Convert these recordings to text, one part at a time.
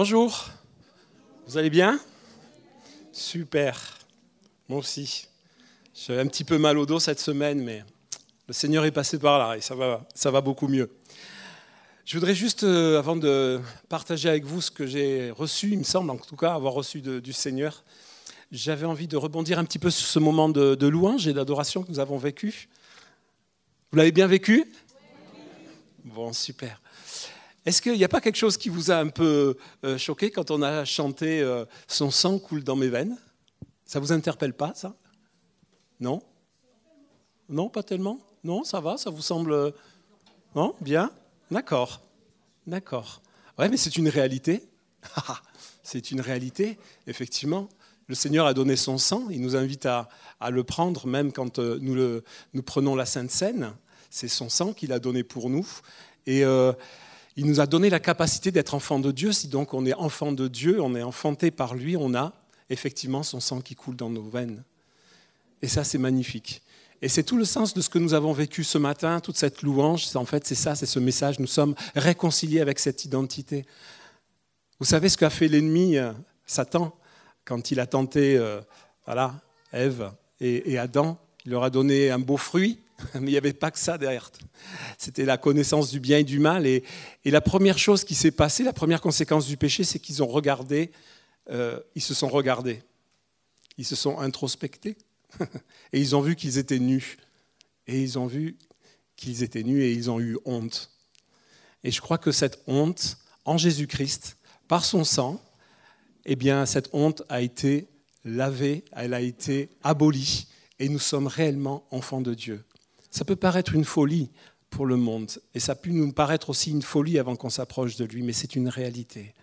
Bonjour, vous allez bien? Super, moi aussi. J'ai un petit peu mal au dos cette semaine, mais le Seigneur est passé par là et ça va, ça va beaucoup mieux. Je voudrais juste, euh, avant de partager avec vous ce que j'ai reçu, il me semble en tout cas avoir reçu du Seigneur, j'avais envie de rebondir un petit peu sur ce moment de louange et d'adoration que nous avons vécu. Vous l'avez bien vécu? Bon, super. Est-ce qu'il n'y a pas quelque chose qui vous a un peu euh, choqué quand on a chanté euh, Son sang coule dans mes veines? Ça vous interpelle pas, ça? Non? Non, pas tellement? Non, ça va Ça vous semble. Euh, non? Bien? D'accord. D'accord. Ouais, mais c'est une réalité. c'est une réalité, effectivement. Le Seigneur a donné son sang, il nous invite à, le prendre, même quand nous, prenons la Sainte Seine. C'est son sang qu'il a donné pour nous. Et il nous a donné la capacité d'être enfant de Dieu. Si donc on est enfant de Dieu, on est enfanté par lui, on a effectivement son sang qui coule dans nos veines. Et ça, c'est magnifique. Et c'est tout le sens de ce que nous avons vécu ce matin, toute cette louange. En fait, c'est ça, c'est ce message. Nous sommes réconciliés avec cette identité. Vous savez ce qu'a fait l'ennemi, euh, Satan, quand il a tenté euh, voilà, Ève et Adam? Il leur a donné un beau fruit, mais il n'y avait pas que ça derrière. C'était la connaissance du bien et du mal. Et, la première chose qui s'est passée, la première conséquence du péché, c'est qu'ils ont regardé, euh, ils se sont regardés, ils se sont introspectés, et ils ont vu qu'ils étaient nus. Et ils ont vu qu'ils étaient nus et ils ont eu honte. Et je crois que cette honte, en Jésus-Christ, par son sang, eh bien, cette honte a été lavée, elle a été abolie, et nous sommes réellement enfants de Dieu. Ça peut paraître une folie pour le monde, et ça peut nous paraître aussi une folie avant qu'on s'approche de lui, mais c'est une réalité.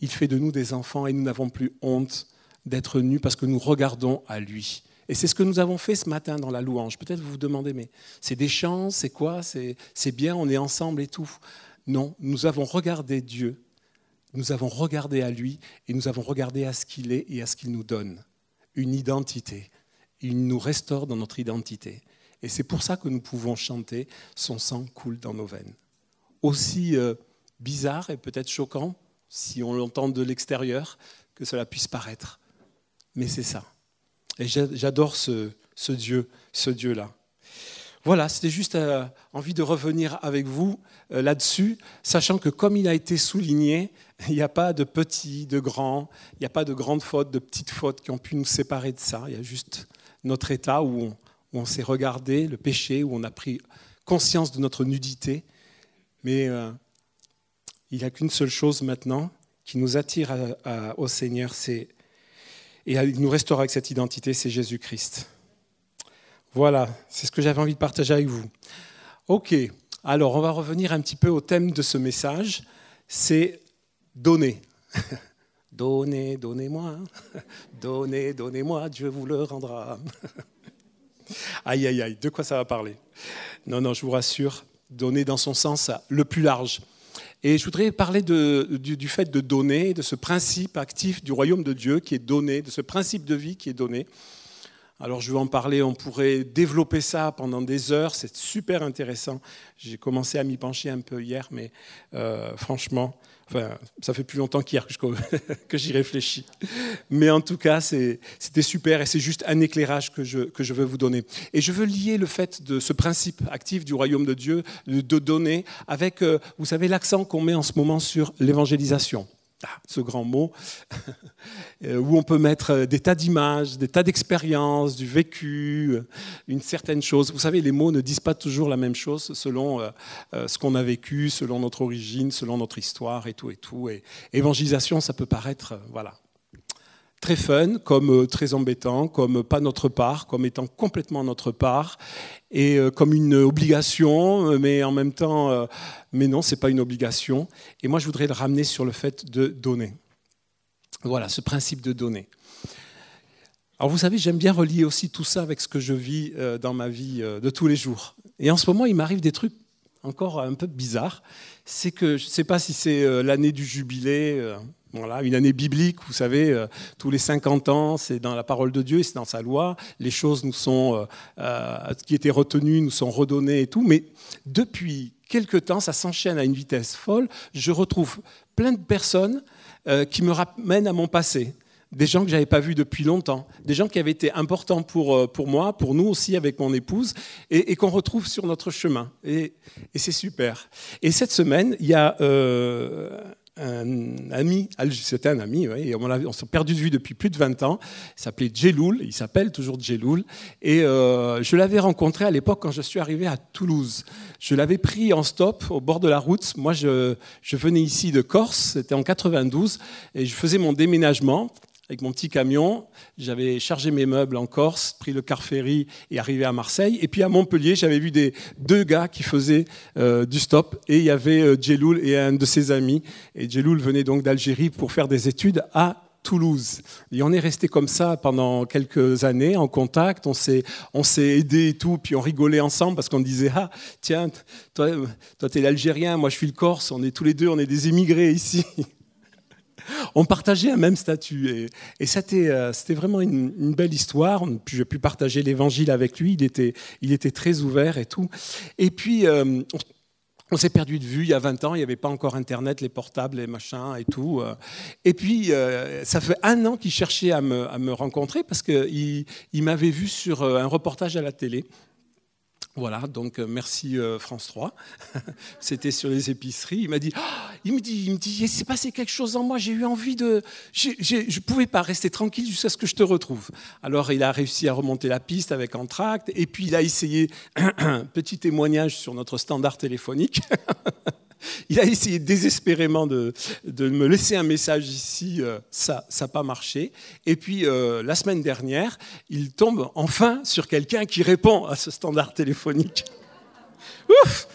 Il fait de nous des enfants et nous n'avons plus honte d'être nus parce que nous regardons à lui. Et c'est ce que nous avons fait ce matin dans la louange. Peut-être vous vous demandez, mais c'est des chants, c'est quoi? C'est bien, on est ensemble et tout. Non, nous avons regardé Dieu, nous avons regardé à lui et nous avons regardé à ce qu'il est et à ce qu'il nous donne. Une identité. Il nous restaure dans notre identité. Et c'est pour ça que nous pouvons chanter Son sang coule dans nos veines. Aussi euh, bizarre et peut-être choquant, si on l'entend de l'extérieur, que cela puisse paraître. Mais c'est ça. Et j'adore ce, Dieu, ce Dieu-là. Voilà, c'était juste euh, envie de revenir avec vous euh, là-dessus, sachant que comme il a été souligné, il n'y a pas de petits, de grands, il n'y a pas de grandes fautes, de petites fautes qui ont pu nous séparer de ça. Il y a juste notre état où on, où on s'est regardé le péché, où on a pris conscience de notre nudité. Mais euh, il n'y a qu'une seule chose maintenant qui nous attire au Seigneur, c'est et il nous restaure avec cette identité, c'est Jésus-Christ. Voilà, c'est ce que j'avais envie de partager avec vous. Ok, alors on va revenir un petit peu au thème de ce message, c'est donner. donnez, donnez-moi, donnez, donnez-moi, Dieu vous le rendra. Aïe, aïe, aïe, de quoi ça va parler? Non, non, je vous rassure, donner dans son sens le plus large. Et je voudrais parler du, fait de donner, de ce principe actif du royaume de Dieu qui est donné, de ce principe de vie qui est donné. Alors je vais en parler, on pourrait développer ça pendant des heures, c'est super intéressant. J'ai commencé à m'y pencher un peu hier, mais euh, franchement, Enfin, ça fait plus longtemps qu'hier que j'y réfléchis. Mais en tout cas, c'était super et c'est juste un éclairage que je, que je veux vous donner. Et je veux lier le fait de ce principe actif du royaume de Dieu, de donner, avec, euh, vous savez, l'accent qu'on met en ce moment sur l'évangélisation. Ah, ce grand mot, euh, où on peut mettre euh, des tas d'images, des tas d'expériences, du vécu, euh, une certaine chose. Vous savez, les mots ne disent pas toujours la même chose selon ce qu'on a vécu, selon notre origine, selon notre histoire et tout et tout. Évangélisation, ça peut paraître, voilà, très fun, comme euh, très embêtant, comme pas notre part, comme étant complètement notre part, et euh, comme une obligation, euh, mais en même temps, mais non, c'est pas une obligation. Et moi, je voudrais le ramener sur le fait de donner. Voilà, ce principe de donner. Alors vous savez, j'aime bien relier aussi tout ça avec ce que je vis dans ma vie de tous les jours. Et en ce moment, il m'arrive des trucs encore un peu bizarres. C'est que je ne sais pas si c'est l'année du jubilé, Voilà, une année biblique, vous savez, euh, tous les 50 ans, c'est dans la parole de Dieu et c'est dans sa loi. Les choses nous sont, euh, euh, qui étaient retenues nous sont redonnées et tout. Mais depuis quelque temps, ça s'enchaîne à une vitesse folle. Je retrouve plein de personnes qui me ramènent à mon passé des gens que j'avais pas vus depuis longtemps, des gens qui avaient été importants pour, pour moi, pour nous aussi avec mon épouse, et, qu'on retrouve sur notre chemin. Et c'est super. Et cette semaine, il y a un ami, c'était un ami, oui, on, s'est perdu de vue depuis plus de 20 ans, il s'appelait Jeloul, il s'appelle toujours Jeloul, et euh, je l'avais rencontré à l'époque quand je suis arrivé à Toulouse. Je l'avais pris en stop au bord de la route, moi je, je venais ici de Corse, c'était en 92, et je faisais mon déménagement, avec mon petit camion. J'avais chargé mes meubles en Corse, pris le car ferry et arrivé à Marseille. Et puis à Montpellier, j'avais vu des, deux gars qui faisaient euh, du stop. Et il y avait euh, Djeloul et un de ses amis. Et Djeloul venait donc d'Algérie pour faire des études à Toulouse. Et on est resté comme ça pendant quelques années en contact, on s'est, on s'est aidé et tout, puis on rigolait ensemble parce qu'on disait Ah, tiens, toi, toi tu es l'Algérien, moi je suis le Corse, on est tous les deux, on est des émigrés ici. on partageait un même statut. Et, euh, c'était, vraiment une, belle histoire. J'ai pu partager l'évangile avec lui. Il était, il était très ouvert et tout. Et puis, euh, on s'est perdu de vue il y a 20 ans, il n'y avait pas encore Internet, les portables, les machins et tout. Euh. Et puis, ça fait un an qu'il cherchait à me, rencontrer parce qu'il il m'avait vu sur un reportage à la télé. Voilà, donc euh, merci euh, France 3. C'était sur les épiceries. Il m'a dit, oh, il me dit, il me dit, s'est passé quelque chose en moi. J'ai eu envie de, je ne pouvais pas rester tranquille jusqu'à ce que je te retrouve. Alors il a réussi à remonter la piste avec Entracte, et puis il a essayé un petit témoignage sur notre standard téléphonique. Il a essayé désespérément de, me laisser un message ici, euh, ça n'a pas marché. Et puis euh, la semaine dernière, il tombe enfin sur quelqu'un qui répond à ce standard téléphonique. Ouf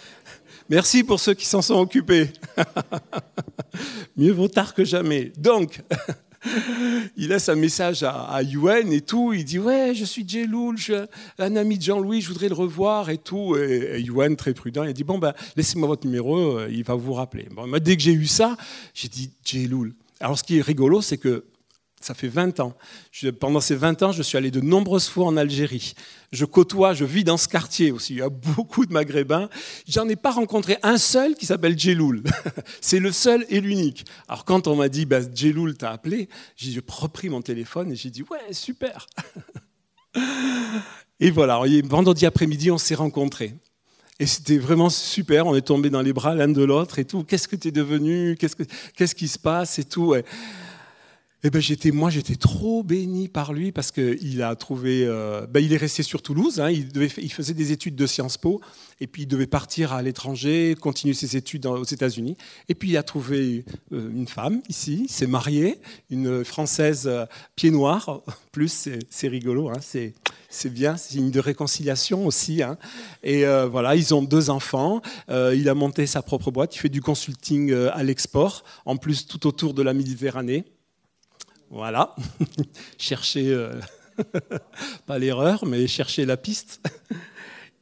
Merci pour ceux qui s'en sont occupés. Mieux vaut tard que jamais. Donc, il laisse un message à, Yuen et tout. Il dit Ouais, je suis Jeloul, je, un ami de Jean-Louis, je voudrais le revoir et tout. Et, Yuen, très prudent, il dit Bon, ben, laissez-moi votre numéro, euh, il va vous rappeler. Dès que j'ai eu ça, j'ai dit Jeloul. Alors, ce qui est rigolo, c'est que ça fait 20 ans. pendant ces 20 ans, je suis allé de nombreuses fois en Algérie. Je côtoie, je vis dans ce quartier aussi. Il y a beaucoup de Maghrébins. J'en ai pas rencontré un seul qui s'appelle Djeloul. C'est le seul et l'unique. Alors quand on m'a dit, bah, Djeloul t'a appelé, j'ai repris mon téléphone et j'ai dit, ouais, super. Et voilà, vendredi après-midi, on s'est rencontrés. Et c'était vraiment super, on est tombé dans les bras l'un de l'autre et tout. Qu'est-ce que tu es devenu? Qu'est-ce, que, qu'est-ce qui se passe et tout eh ben j'étais, moi, j'étais trop béni par lui parce qu'il a trouvé. Euh, ben, il est resté sur Toulouse. Hein, il, devait, il, faisait des études de Sciences Po et puis il devait partir à l'étranger, continuer ses études aux États-Unis. Et puis il a trouvé euh, une femme ici, s'est marié, une française euh, pied noir. Plus, c'est, rigolo. Hein, c'est, c'est bien, c'est une de réconciliation aussi. Hein. Et voilà, ils ont deux enfants. il a monté sa propre boîte. Il fait du consulting à l'export, en plus tout autour de la Méditerranée. Voilà, chercher, euh, pas l'erreur, mais chercher la piste.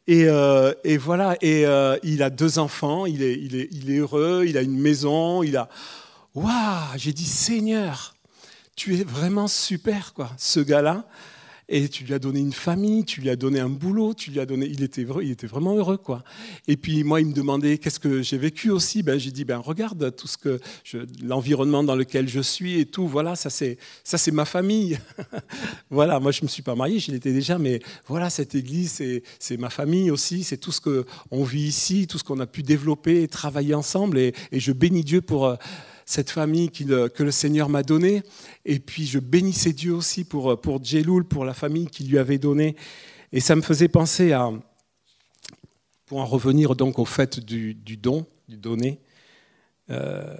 Et, euh, voilà, et euh, il a deux enfants, il est, il, est, il est, heureux, il a une maison, il a... Waouh, j'ai dit Seigneur, tu es vraiment super, quoi, ce gars-là et tu lui as donné une famille, tu lui as donné un boulot, tu lui as donné, il était, il était vraiment heureux quoi. Et puis moi il me demandait qu'est-ce que j'ai vécu aussi, ben j'ai dit ben regarde tout ce que l'environnement dans lequel je suis et tout, voilà ça c'est ça c'est ma famille. voilà, moi je me suis pas marié, je l'étais déjà, mais voilà cette église c'est ma famille aussi, c'est tout ce que on vit ici, tout ce qu'on a pu développer, et travailler ensemble et, et je bénis Dieu pour euh, cette famille que le Seigneur m'a donnée. Et puis je bénissais Dieu aussi pour, pour Djeloul, pour la famille qu'il lui avait donnée. Et ça me faisait penser à, pour en revenir donc au fait du, don, du donner, euh,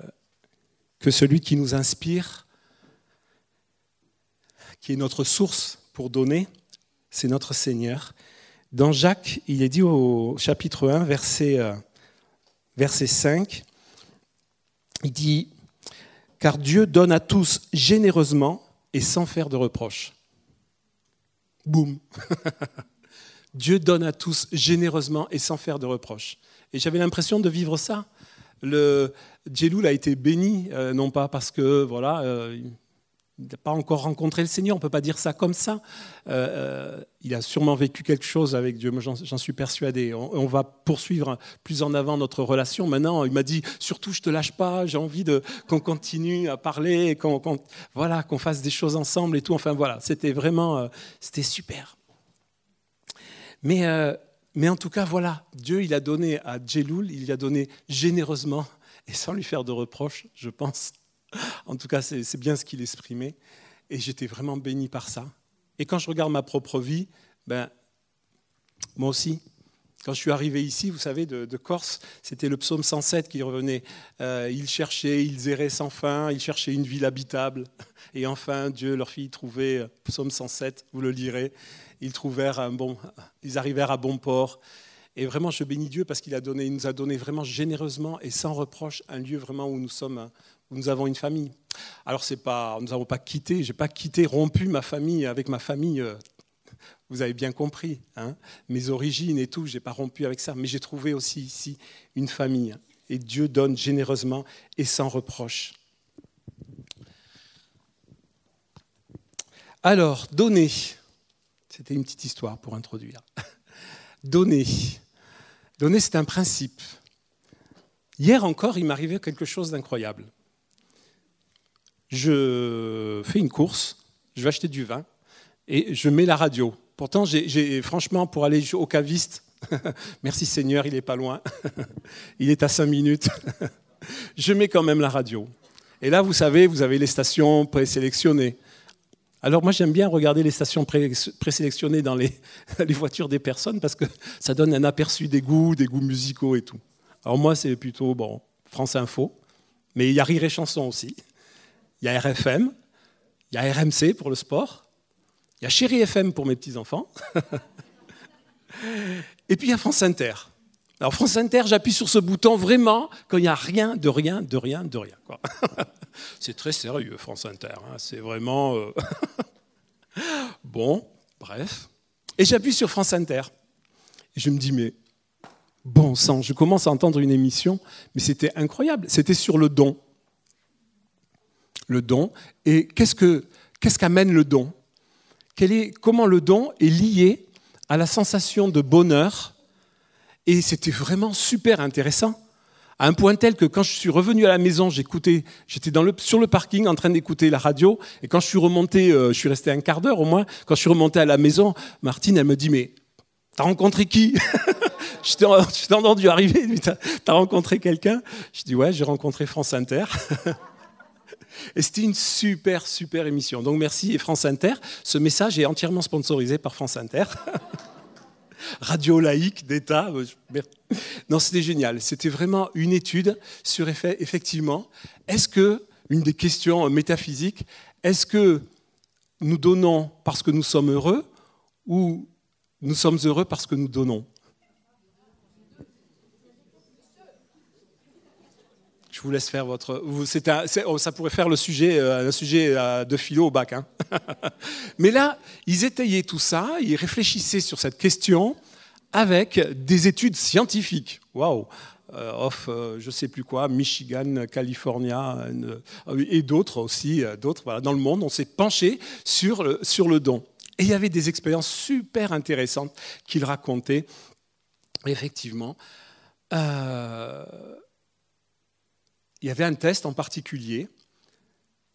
que celui qui nous inspire, qui est notre source pour donner, c'est notre Seigneur. Dans Jacques, il est dit au chapitre 1, verset, euh, verset 5, il dit, car Dieu donne à tous généreusement et sans faire de reproches. Boum Dieu donne à tous généreusement et sans faire de reproches. Et j'avais l'impression de vivre ça. le Djeloul a été béni, euh, non pas parce que voilà, euh, il n'a pas encore rencontré le Seigneur, on ne peut pas dire ça comme ça. Euh, il a sûrement vécu quelque chose avec Dieu, j'en suis persuadé. On, va poursuivre plus en avant notre relation. Maintenant, il m'a dit, surtout je ne te lâche pas, j'ai envie qu'on continue à parler, qu'on voilà, qu'on fasse des choses ensemble et tout. Enfin voilà, c'était vraiment, c'était super. Mais, mais en tout cas, voilà, Dieu, il a donné à Djeloul, il a donné généreusement et sans lui faire de reproches, je pense. En tout cas, c'est bien ce qu'il exprimait. Et j'étais vraiment béni par ça. Et quand je regarde ma propre vie, ben, moi aussi, quand je suis arrivé ici, vous savez, de, Corse, c'était le psaume 107 qui revenait. Euh, ils cherchaient, ils erraient sans fin, ils cherchaient une ville habitable. Et enfin, Dieu, leur fille, trouvait, euh, psaume 107, vous le lirez, ils, trouvèrent un bon, ils arrivèrent à bon port. Et vraiment, je bénis Dieu parce qu'il nous a donné vraiment généreusement et sans reproche un lieu vraiment où nous sommes, nous avons une famille. Alors c'est pas, nous n'avons pas quitté, j'ai pas quitté, rompu ma famille avec ma famille. Euh, vous avez bien compris, hein, mes origines et tout, j'ai pas rompu avec ça, mais j'ai trouvé aussi ici une famille. Et Dieu donne généreusement et sans reproche. Alors, donner, c'était une petite histoire pour introduire. Donner. Donner, c'est un principe. Hier encore, il m'arrivait quelque chose d'incroyable. Je fais une course, je vais acheter du vin et je mets la radio. Pourtant, j'ai, franchement, pour aller au caviste, merci Seigneur, il n'est pas loin, il est à cinq minutes, je mets quand même la radio. Et là, vous savez, vous avez les stations présélectionnées. Alors moi j'aime bien regarder les stations présélectionnées dans les, voitures des personnes parce que ça donne un aperçu des goûts, des goûts musicaux et tout. Alors moi c'est plutôt bon, France Info, mais il y a Rire et Chanson aussi. Il y a RFM, il y a RMC pour le sport, il y a Chéri FM pour mes petits-enfants, et puis il y a France Inter. Alors France Inter, j'appuie sur ce bouton vraiment quand il n'y a rien, de rien, de rien, de rien. C'est très sérieux, France Inter. Hein. C'est vraiment... Euh, bon, bref. Et j'appuie sur France Inter. Et je me dis, mais bon sang, je commence à entendre une émission, mais c'était incroyable. C'était sur le don. Le don. Et qu'est-ce qu'amène le don? Est, Comment le don est lié à la sensation de bonheur? Et c'était vraiment super intéressant. À un point tel que quand je suis revenu à la maison, j'écoutais, j'étais sur le parking en train d'écouter la radio. Et quand je suis remonté, euh, je suis resté un quart d'heure au moins. Quand je suis remonté à la maison, Martine, elle me dit Mais t'as rencontré qui? Je t'ai entendu arriver. T'as as rencontré quelqu'un? Je dis Ouais, j'ai rencontré France Inter. Et c'était une super, super émission. Donc merci et France Inter. Ce message est entièrement sponsorisé par France Inter. radio laïque d'État. Non, c'était génial. C'était vraiment une étude sur effet, effectivement, est-ce que, une des questions métaphysiques, est-ce que nous donnons parce que nous sommes heureux ou nous sommes heureux parce que nous donnons? Vous laisse faire votre. Oh, ça pourrait faire le sujet, euh, un sujet euh, de philo au bac. Hein. Mais là, ils étayaient tout ça, ils réfléchissaient sur cette question avec des études scientifiques. Waouh euh, Off, je sais plus quoi, Michigan, California et d'autres aussi, d'autres dans le monde, on s'est penché sur le, sur le don. Et il y avait des expériences super intéressantes qu'il racontait. Effectivement, il y avait un test en particulier.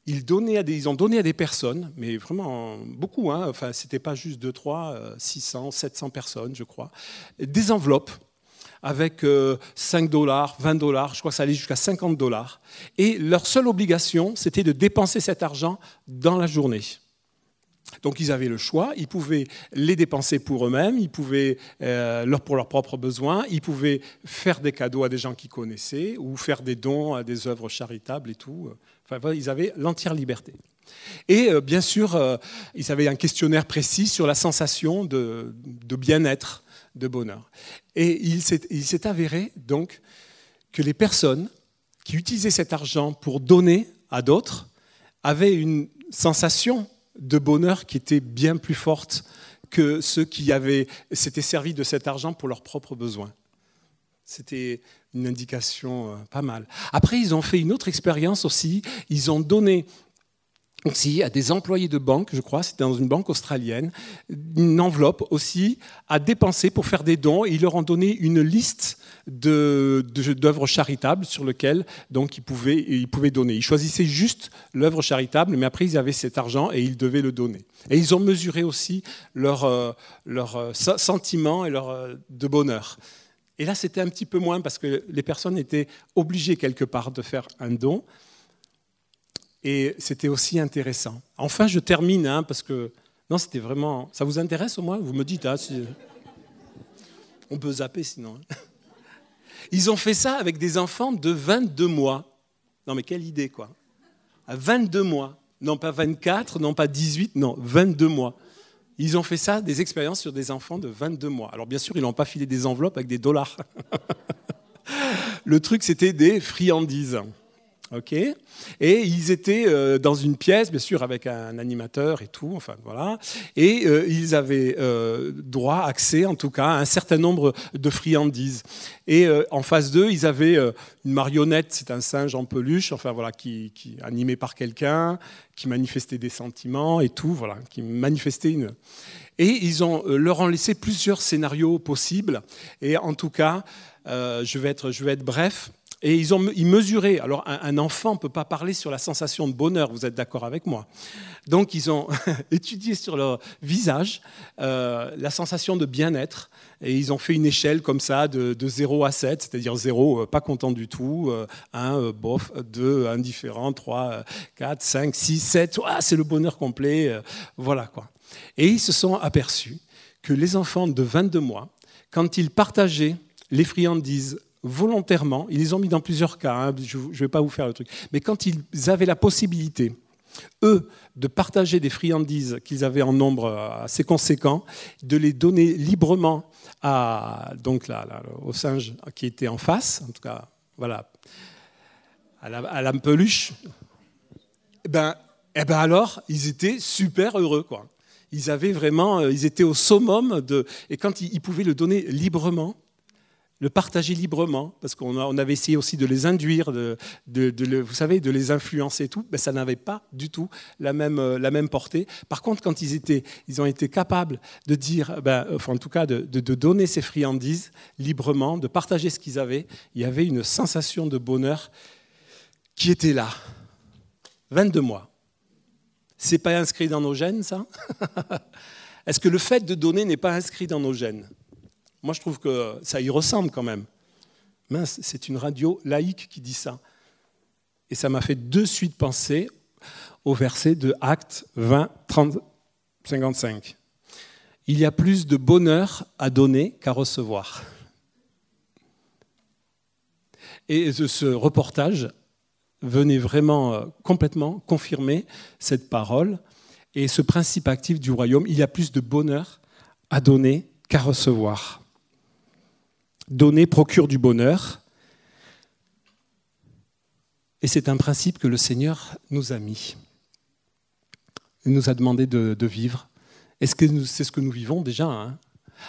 Ils, ont donné à des personnes, mais vraiment beaucoup, hein, enfin, ce n'était pas juste 2, 3, 600, 700 personnes, je crois, des enveloppes avec 5 euh, dollars, 20 dollars, je crois que ça allait jusqu'à 50 dollars. Et leur seule obligation, c'était de dépenser cet argent dans la journée. Donc ils avaient le choix, ils pouvaient les dépenser pour eux-mêmes, ils pouvaient euh, pour leurs propres besoins, ils pouvaient faire des cadeaux à des gens qu'ils connaissaient ou faire des dons à des œuvres charitables et tout. Enfin, ils avaient l'entière liberté. Et euh, bien sûr, euh, ils avaient un questionnaire précis sur la sensation de, bien-être, de bonheur. Et il s'est avéré donc que les personnes qui utilisaient cet argent pour donner à d'autres avaient une sensation de bonheur qui était bien plus forte que ceux qui avaient s'étaient servis de cet argent pour leurs propres besoins. C'était une indication euh, pas mal. Après, ils ont fait une autre expérience aussi. Ils ont donné aussi à des employés de banque, je crois, c'était dans une banque australienne, une enveloppe aussi à dépenser pour faire des dons. ils leur ont donné une liste d'œuvres charitables sur lesquelles donc, ils, pouvaient, ils pouvaient donner. Ils choisissaient juste l'œuvre charitable, mais après ils avaient cet argent et ils devaient le donner. Et ils ont mesuré aussi leur, euh, leur euh, sentiment et leur euh, de bonheur. Et là, c'était un petit peu moins parce que les personnes étaient obligées quelque part de faire un don. Et c'était aussi intéressant. Enfin, je termine, hein, parce que non, c'était vraiment. Ça vous intéresse au moins? Vous me dites, si... on peut zapper sinon. Hein. Ils ont fait ça avec des enfants de 22 mois. Non, mais quelle idée, quoi. À 22 mois. Non, pas 24, non, pas 18, non, 22 mois. Ils ont fait ça, des expériences sur des enfants de 22 mois. Alors, bien sûr, ils n'ont pas filé des enveloppes avec des dollars. Le truc, c'était des friandises. Ok et ils étaient euh, dans une pièce, bien sûr, avec un animateur et tout, enfin voilà. Et euh, ils avaient euh, droit, accès en tout cas, à un certain nombre de friandises. Et en face d'eux, ils avaient une marionnette, c'est un singe en peluche, enfin voilà, qui, animé par quelqu'un, qui manifestait des sentiments et tout, voilà, qui manifestait une. Et ils ont, leur ont laissé plusieurs scénarios possibles. Et en tout cas, je vais être, je vais être bref. Et ils ont ils mesuraient. Alors, un, enfant ne peut pas parler sur la sensation de bonheur, vous êtes d'accord avec moi Donc, ils ont étudié sur leur visage euh, la sensation de bien-être. Et ils ont fait une échelle comme ça de, 0 à 7, c'est-à-dire 0, euh, pas content du tout, 1, euh, bof, 2, indifférent, 3, 4, 5, 6, 7, c'est le bonheur complet. Voilà quoi. Et ils se sont aperçus que les enfants de 22 mois, quand ils partageaient les friandises volontairement, ils les ont mis dans plusieurs cas, hein, je ne vais pas vous faire le truc, mais quand ils avaient la possibilité, eux, de partager des friandises qu'ils avaient en nombre assez conséquent, de les donner librement à, donc là, au singe qui était en face, en tout cas, voilà, à la, à peluche, eh ben, eh ben alors, ils étaient super heureux, quoi. Ils avaient vraiment, euh, ils étaient au summum de, et quand ils pouvaient le donner librement, le partager librement, parce qu'on avait essayé aussi de les induire, de, vous savez, de les influencer et tout, mais ça n'avait pas du tout la même, euh, portée. Par contre, quand ils, ont été capables de dire, ben, enfin, en tout cas de, de donner ces friandises librement, de partager ce qu'ils avaient, il y avait une sensation de bonheur qui était là. 22 mois. C'est pas inscrit dans nos gènes, ça? Est-ce que le fait de donner n'est pas inscrit dans nos gènes? Moi, je trouve que ça y ressemble quand même. Mince, c'est une radio laïque qui dit ça. Et ça m'a fait de suite penser au verset de Actes 20, 30, 55. Il y a plus de bonheur à donner qu'à recevoir. Et ce reportage venait vraiment euh, complètement confirmer cette parole et ce principe actif du royaume. Il y a plus de bonheur à donner qu'à recevoir. Donner procure du bonheur. Et c'est un principe que le Seigneur nous a mis. Il nous a demandé de, vivre. Est-ce que c'est ce que nous vivons déjà hein?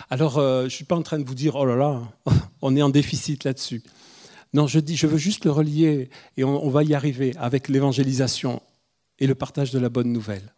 Alors, euh, je ne suis pas en train de vous dire, oh là là, on est en déficit là-dessus. Non, je dis, je veux juste le relier, et on va y arriver avec l'évangélisation et le partage de la bonne nouvelle.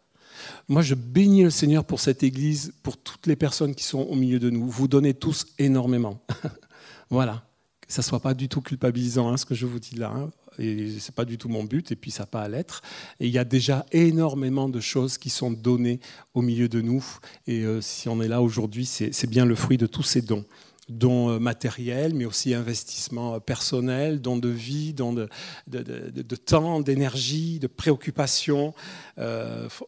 Moi, je bénis le Seigneur pour cette Église, pour toutes les personnes qui sont au milieu de nous. Vous donnez tous énormément. Voilà, que ça ne soit pas du tout culpabilisant, hein, ce que je vous dis là. Hein. Et ce n'est pas du tout mon but, et puis ça n'a pas à l'être. Et il y a déjà énormément de choses qui sont données au milieu de nous. Et euh, si on est là aujourd'hui, c'est bien le fruit de tous ces dons dons euh, matériels, mais aussi investissements euh, personnels, dons de vie, dons de, temps, d'énergie, de préoccupation.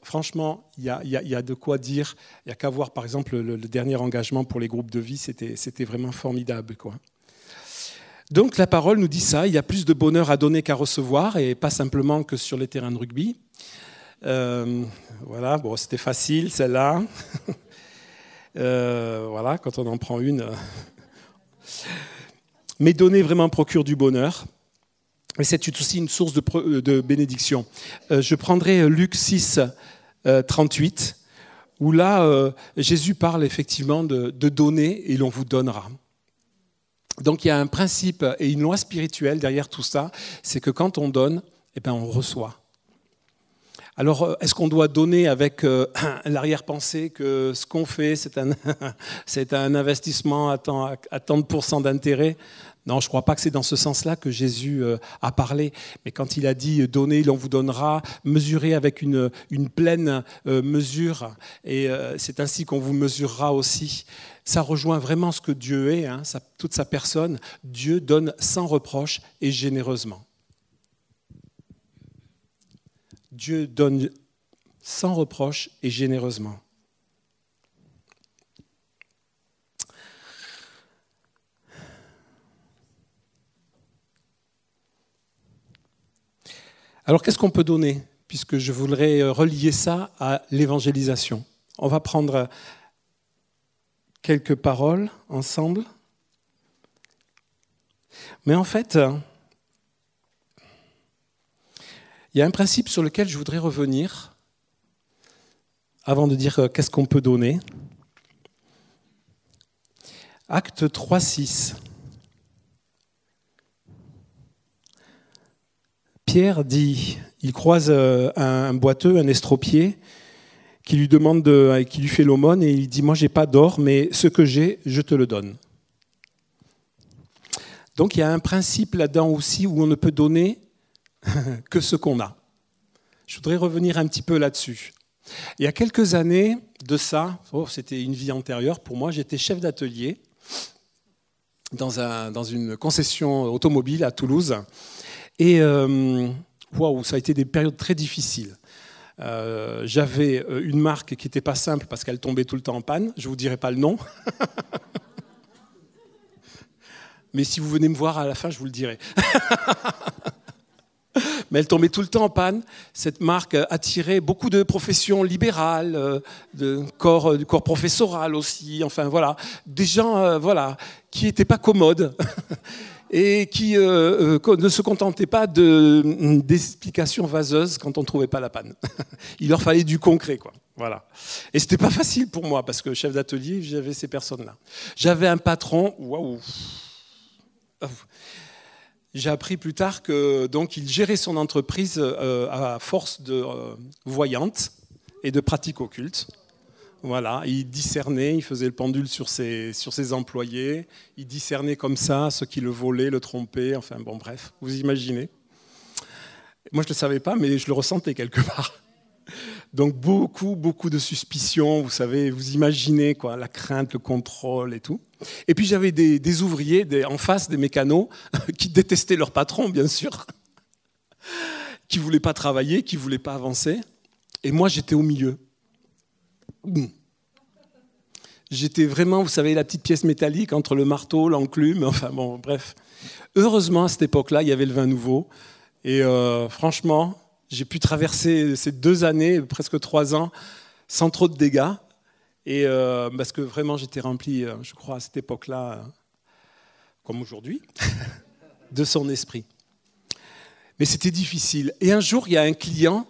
franchement, il y, y a, de quoi dire. Il n'y a qu'à voir, par exemple, le, le, dernier engagement pour les groupes de vie, c'était vraiment formidable. Quoi. Donc la parole nous dit ça, il y a plus de bonheur à donner qu'à recevoir, et pas simplement que sur les terrains de rugby. Euh, voilà, bon, c'était facile celle-là. Euh, voilà, quand on en prend une. Mais donner vraiment procure du bonheur. Et c'est aussi une source de, bénédiction. Euh, je prendrai Luc 6, 38, où là, Jésus parle effectivement de donner et l'on vous donnera. Donc il y a un principe et une loi spirituelle derrière tout ça, c'est que quand on donne, eh ben, on reçoit. Alors, euh, est-ce qu'on doit donner avec euh, l'arrière-pensée que ce qu'on fait, c'est un, un, investissement à tant, à tant de pourcents d'intérêt? Non, je ne crois pas que c'est dans ce sens-là que Jésus euh, a parlé. Mais quand il a dit donnez, l'on vous donnera, mesurez avec une, une pleine mesure, et c'est ainsi qu'on vous mesurera aussi. Ça rejoint vraiment ce que Dieu est, hein, toute sa personne. Dieu donne sans reproche et généreusement. Dieu donne sans reproche et généreusement. Alors qu'est-ce qu'on peut donner Puisque je voudrais relier ça à l'évangélisation? On va prendre quelques paroles ensemble. Mais en fait, Il y a un principe sur lequel je voudrais revenir avant de dire euh, qu'est-ce qu'on peut donner. Acte 3, 6. Pierre dit, il croise euh, un boiteux, un estropié, qui lui demande, de, qui lui fait l'aumône, et il dit, moi j'ai pas d'or, mais ce que j'ai, je te le donne. Donc il y a un principe là-dedans aussi où on ne peut donner que ce qu'on a. Je voudrais revenir un petit peu là-dessus. Il y a quelques années de ça, oh, c'était une vie antérieure pour moi, j'étais chef d'atelier dans, un, dans, une concession automobile à Toulouse. Et euh, ça a été des périodes très difficiles. Euh, j'avais euh, une marque qui n'était pas simple parce qu'elle tombait tout le temps en panne. Je ne vous dirai pas le nom. Mais si vous venez me voir à la fin, je vous le dirai. mais elle tombait tout le temps en panne. Cette marque attirait beaucoup de professions libérales, euh, de corps, du corps professoral aussi, enfin voilà, des gens voilà, qui n'étaient pas commodes et qui ne se contentaient pas d'explications vaseuses quand on ne trouvait pas la panne. Il leur fallait du concret, quoi. Voilà. Et c'était pas facile pour moi parce que chef d'atelier, j'avais ces personnes-là. J'avais un patron, waouh j'ai appris plus tard que donc il gérait son entreprise euh, à force de euh, voyantes et de pratiques occultes. Voilà, il discernait, il faisait le pendule sur ses, sur ses employés, il discernait comme ça ceux qui le volaient, le trompaient, enfin bon bref, vous imaginez. Moi je ne le savais pas, mais je le ressentais quelque part. Donc beaucoup, beaucoup de suspicions, vous savez, vous imaginez quoi, la crainte, le contrôle et tout. Et puis j'avais des, ouvriers en face, des mécanos, qui détestaient leur patron, bien sûr, qui voulaient pas travailler, qui voulaient pas avancer. Et moi, j'étais au milieu. J'étais vraiment, vous savez, la petite pièce métallique entre le marteau, l'enclume, enfin bon, bref. Heureusement, à cette époque-là, il y avait le vin nouveau. Et euh, franchement, j'ai pu traverser ces deux années, presque trois ans, sans trop de dégâts. Et euh, parce que vraiment, j'étais rempli, euh, je crois, à cette époque-là, comme aujourd'hui, de son esprit. Mais c'était difficile. Et un jour, il y a un client,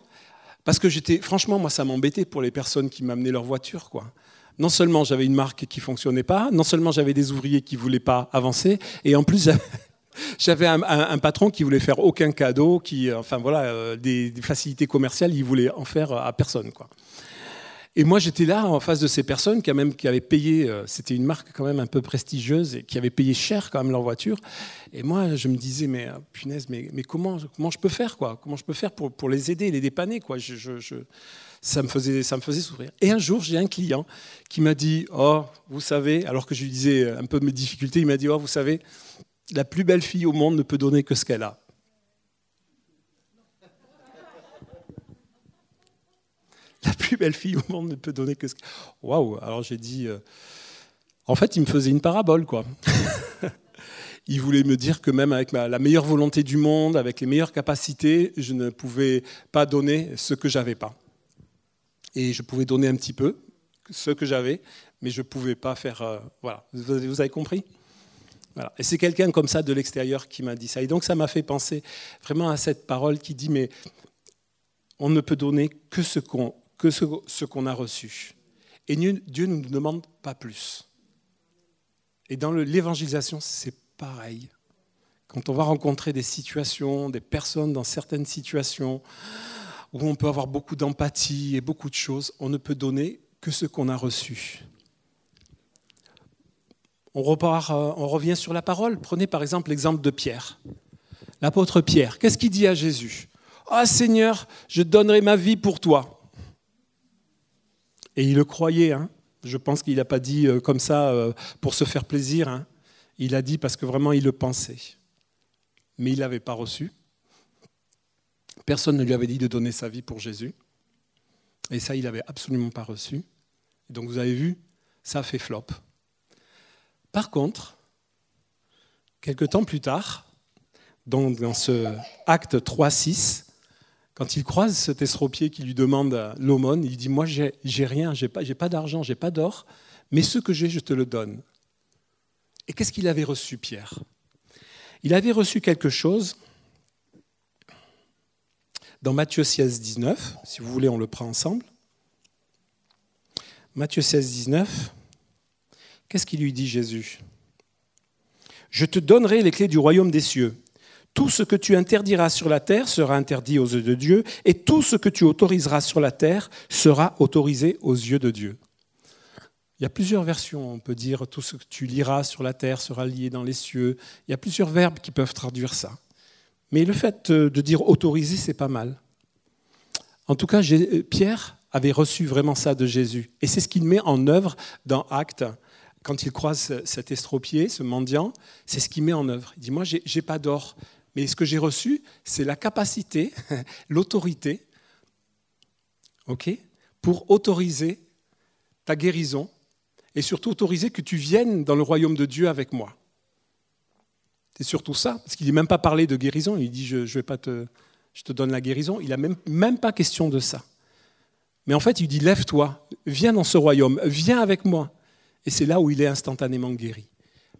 parce que j'étais, franchement, moi, ça m'embêtait pour les personnes qui m'amenaient leur voiture, quoi. Non seulement j'avais une marque qui fonctionnait pas, non seulement j'avais des ouvriers qui voulaient pas avancer, et en plus J'avais un, patron qui voulait faire aucun cadeau, qui, enfin voilà, euh, des, facilités commerciales, il voulait en faire à personne, quoi. Et moi, j'étais là en face de ces personnes qui, avaient payé, euh, c'était une marque quand même un peu prestigieuse et qui avaient payé cher quand même leur voiture. Et moi, je me disais, mais euh, punaise, mais, comment, je peux faire, quoi? Comment je peux faire pour, les aider, les dépanner, quoi? Ça, me faisait, ça me faisait sourire. Et un jour, j'ai un client qui m'a dit, oh, vous savez, alors que je lui disais un peu mes difficultés, il m'a dit, oh, vous savez, la plus belle fille au monde ne peut donner que ce qu'elle a. La plus belle fille au monde ne peut donner que ce. Waouh Alors j'ai dit. Euh, en fait, il me faisait une parabole, quoi. il voulait me dire que même avec la meilleure volonté du monde, avec les meilleures capacités, je ne pouvais pas donner ce que j'avais pas. Et je pouvais donner un petit peu ce que j'avais, mais je ne pouvais pas faire. Euh, voilà. Vous avez compris? Et c'est quelqu'un comme ça de l'extérieur qui m'a dit ça. Et donc ça m'a fait penser vraiment à cette parole qui dit, mais on ne peut donner que ce qu'on que ce, qu'on a reçu. Et Dieu ne nous demande pas plus. Et dans l'évangélisation, c'est pareil. Quand on va rencontrer des situations, des personnes dans certaines situations où on peut avoir beaucoup d'empathie et beaucoup de choses, on ne peut donner que ce qu'on a reçu. On, euh, on revient sur la parole. Prenez par exemple l'exemple de Pierre. L'apôtre Pierre, qu'est-ce qu'il dit à Jésus? Ah Seigneur, je donnerai ma vie pour toi. Et il le croyait. Hein je pense qu'il n'a pas dit euh, comme ça euh, pour se faire plaisir. Hein. Il a dit parce que vraiment il le pensait. Mais il n'avait pas reçu. Personne ne lui avait dit de donner sa vie pour Jésus. Et ça, il n'avait absolument pas reçu. Donc vous avez vu, ça fait flop. Par contre, quelques temps plus tard, donc dans ce acte 3.6, quand il croise cet estropié qui lui demande l'aumône, il dit Moi, j'ai rien, j'ai pas, pas d'argent, j'ai pas d'or, mais ce que j'ai, je te le donne. Et qu'est-ce qu'il avait reçu, Pierre? Il avait reçu quelque chose dans Matthieu 16, 19. Si vous voulez, on le prend ensemble. Matthieu 16, 19. Qu'est-ce qu'il lui dit, Jésus? Je te donnerai les clés du royaume des cieux. Tout ce que tu interdiras sur la terre sera interdit aux yeux de Dieu, et tout ce que tu autoriseras sur la terre sera autorisé aux yeux de Dieu. Il y a plusieurs versions. On peut dire tout ce que tu liras sur la terre sera lié dans les cieux. Il y a plusieurs verbes qui peuvent traduire ça. Mais le fait de dire autoriser, c'est pas mal. En tout cas, Pierre avait reçu vraiment ça de Jésus. Et c'est ce qu'il met en œuvre dans Actes. Quand il croise cet estropié, ce mendiant, c'est ce qu'il met en œuvre. Il dit Moi, j'ai pas d'or, mais ce que j'ai reçu, c'est la capacité, l'autorité, ok, pour autoriser ta guérison et surtout autoriser que tu viennes dans le royaume de Dieu avec moi. C'est surtout ça, parce qu'il n'est même pas parlé de guérison. Il dit je, je, vais pas te, je te donne la guérison. Il n'a même pas question de ça. Mais en fait, il dit lève-toi, viens dans ce royaume, viens avec moi. Et c'est là où il est instantanément guéri.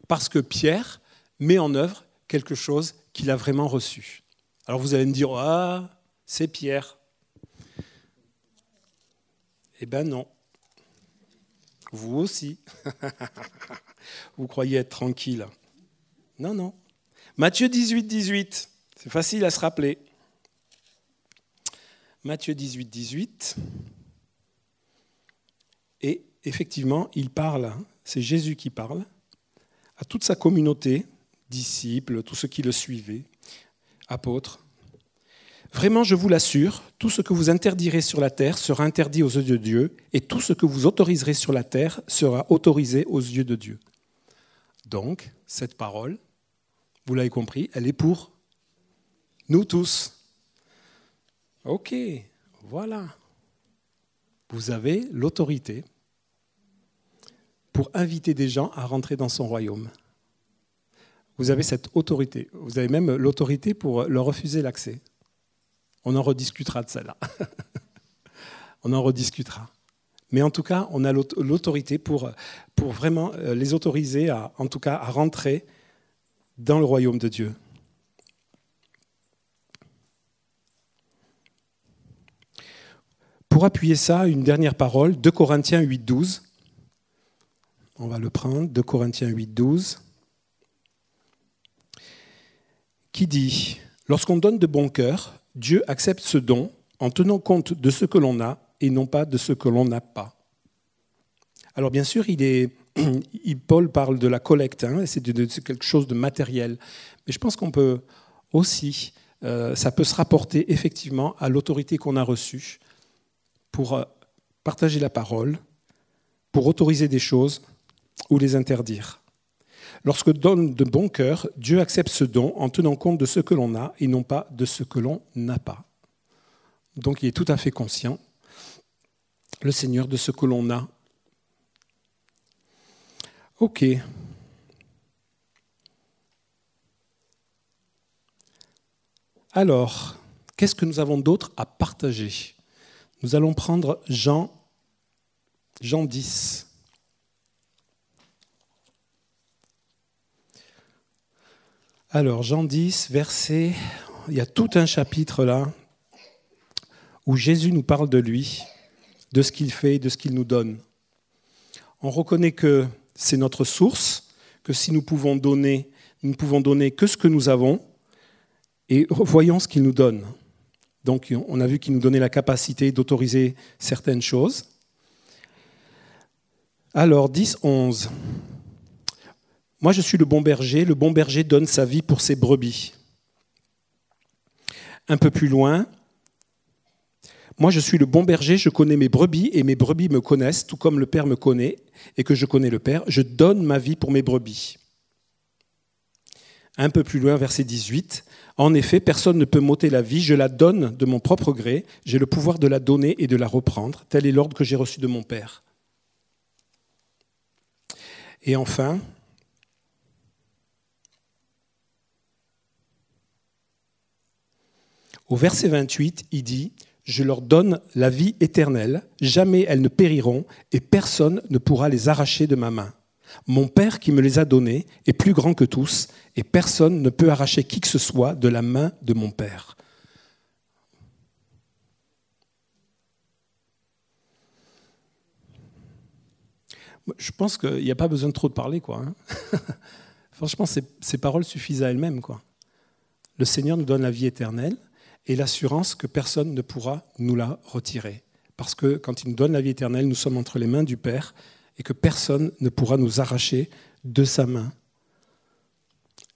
Parce que Pierre met en œuvre quelque chose qu'il a vraiment reçu. Alors vous allez me dire, ah, c'est Pierre. Eh bien non. Vous aussi. vous croyez être tranquille. Non, non. Matthieu 18, 18. C'est facile à se rappeler. Matthieu 18, 18. Et effectivement, il parle, hein, c'est Jésus qui parle, à toute sa communauté, disciples, tous ceux qui le suivaient, apôtres. Vraiment, je vous l'assure, tout ce que vous interdirez sur la terre sera interdit aux yeux de Dieu, et tout ce que vous autoriserez sur la terre sera autorisé aux yeux de Dieu. Donc, cette parole, vous l'avez compris, elle est pour nous tous. Ok, voilà. Vous avez l'autorité pour inviter des gens à rentrer dans son royaume vous avez cette autorité. Vous avez même l'autorité pour leur refuser l'accès. On en rediscutera de ça là. on en rediscutera. Mais en tout cas, on a l'autorité pour, pour vraiment euh, les autoriser, à, en tout cas, à rentrer dans le royaume de Dieu. Pour appuyer ça, une dernière parole, 2 Corinthiens 8, 12. On va le prendre, 2 Corinthiens 8, 12 qui dit Lorsqu'on donne de bon cœur, Dieu accepte ce don en tenant compte de ce que l'on a et non pas de ce que l'on n'a pas. Alors bien sûr, il est, Paul parle de la collecte, hein, c'est quelque chose de matériel, mais je pense qu'on peut aussi, euh, ça peut se rapporter effectivement à l'autorité qu'on a reçue pour euh, partager la parole, pour autoriser des choses ou les interdire. Lorsque donne de bon cœur, Dieu accepte ce don en tenant compte de ce que l'on a et non pas de ce que l'on n'a pas. Donc il est tout à fait conscient, le Seigneur, de ce que l'on a. Ok. Alors, qu'est-ce que nous avons d'autre à partager? Nous allons prendre Jean, Jean 10. Alors, Jean 10, verset, il y a tout un chapitre là où Jésus nous parle de lui, de ce qu'il fait, de ce qu'il nous donne. On reconnaît que c'est notre source, que si nous pouvons donner, nous ne pouvons donner que ce que nous avons et voyons ce qu'il nous donne. Donc on a vu qu'il nous donnait la capacité d'autoriser certaines choses. Alors 10, 11. Moi je suis le bon berger, le bon berger donne sa vie pour ses brebis. Un peu plus loin, moi je suis le bon berger, je connais mes brebis et mes brebis me connaissent, tout comme le Père me connaît et que je connais le Père. Je donne ma vie pour mes brebis. Un peu plus loin, verset 18. En effet, personne ne peut m'ôter la vie, je la donne de mon propre gré, j'ai le pouvoir de la donner et de la reprendre. Tel est l'ordre que j'ai reçu de mon Père. Et enfin, au verset 28, il dit, Je leur donne la vie éternelle, jamais elles ne périront, et personne ne pourra les arracher de ma main. Mon Père qui me les a donnés est plus grand que tous, et personne ne peut arracher qui que ce soit de la main de mon Père. Je pense qu'il n'y a pas besoin de trop de parler, quoi. Hein. Franchement, ces, paroles suffisent à elles-mêmes, quoi. Le Seigneur nous donne la vie éternelle et l'assurance que personne ne pourra nous la retirer. Parce que quand il nous donne la vie éternelle, nous sommes entre les mains du Père et que personne ne pourra nous arracher de sa main.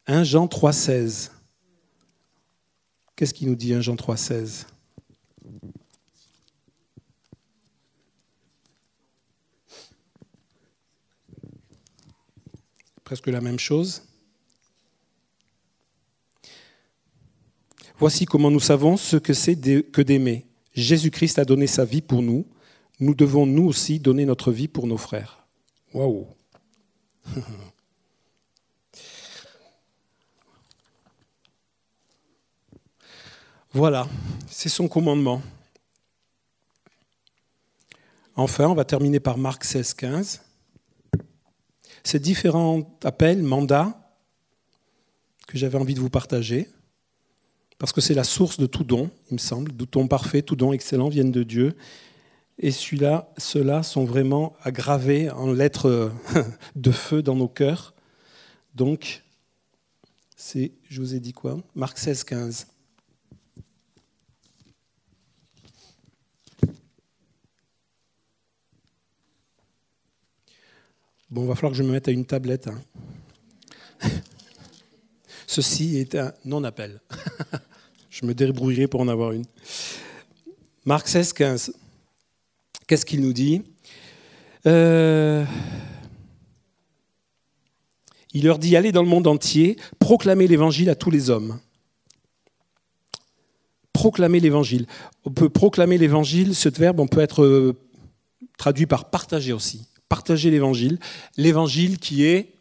1 Jean 3,16. Qu'est-ce qu'il nous dit 1 Jean 3,16 Presque la même chose. Voici comment nous savons ce que c'est que d'aimer. Jésus-Christ a donné sa vie pour nous nous devons nous aussi donner notre vie pour nos frères. Waouh Voilà, c'est son commandement. Enfin, on va terminer par Marc 16, 15. Ces différents appels, mandats, que j'avais envie de vous partager, parce que c'est la source de tout don, il me semble. Tout don parfait, tout don excellent viennent de Dieu. Et celui-là, ceux-là sont vraiment aggravés en lettres de feu dans nos cœurs. Donc, c'est, je vous ai dit quoi? Marc 16, 15. Bon, il va falloir que je me mette à une tablette. Hein. Ceci est un non-appel. je me débrouillerai pour en avoir une. Marc 16, 15. Qu'est-ce qu'il nous dit? Euh, Il leur dit allez dans le monde entier, proclamez l'évangile à tous les hommes. Proclamer l'évangile. On peut proclamer l'évangile, ce verbe, on peut être euh, traduit par partager aussi. Partager l'évangile. L'évangile qui est,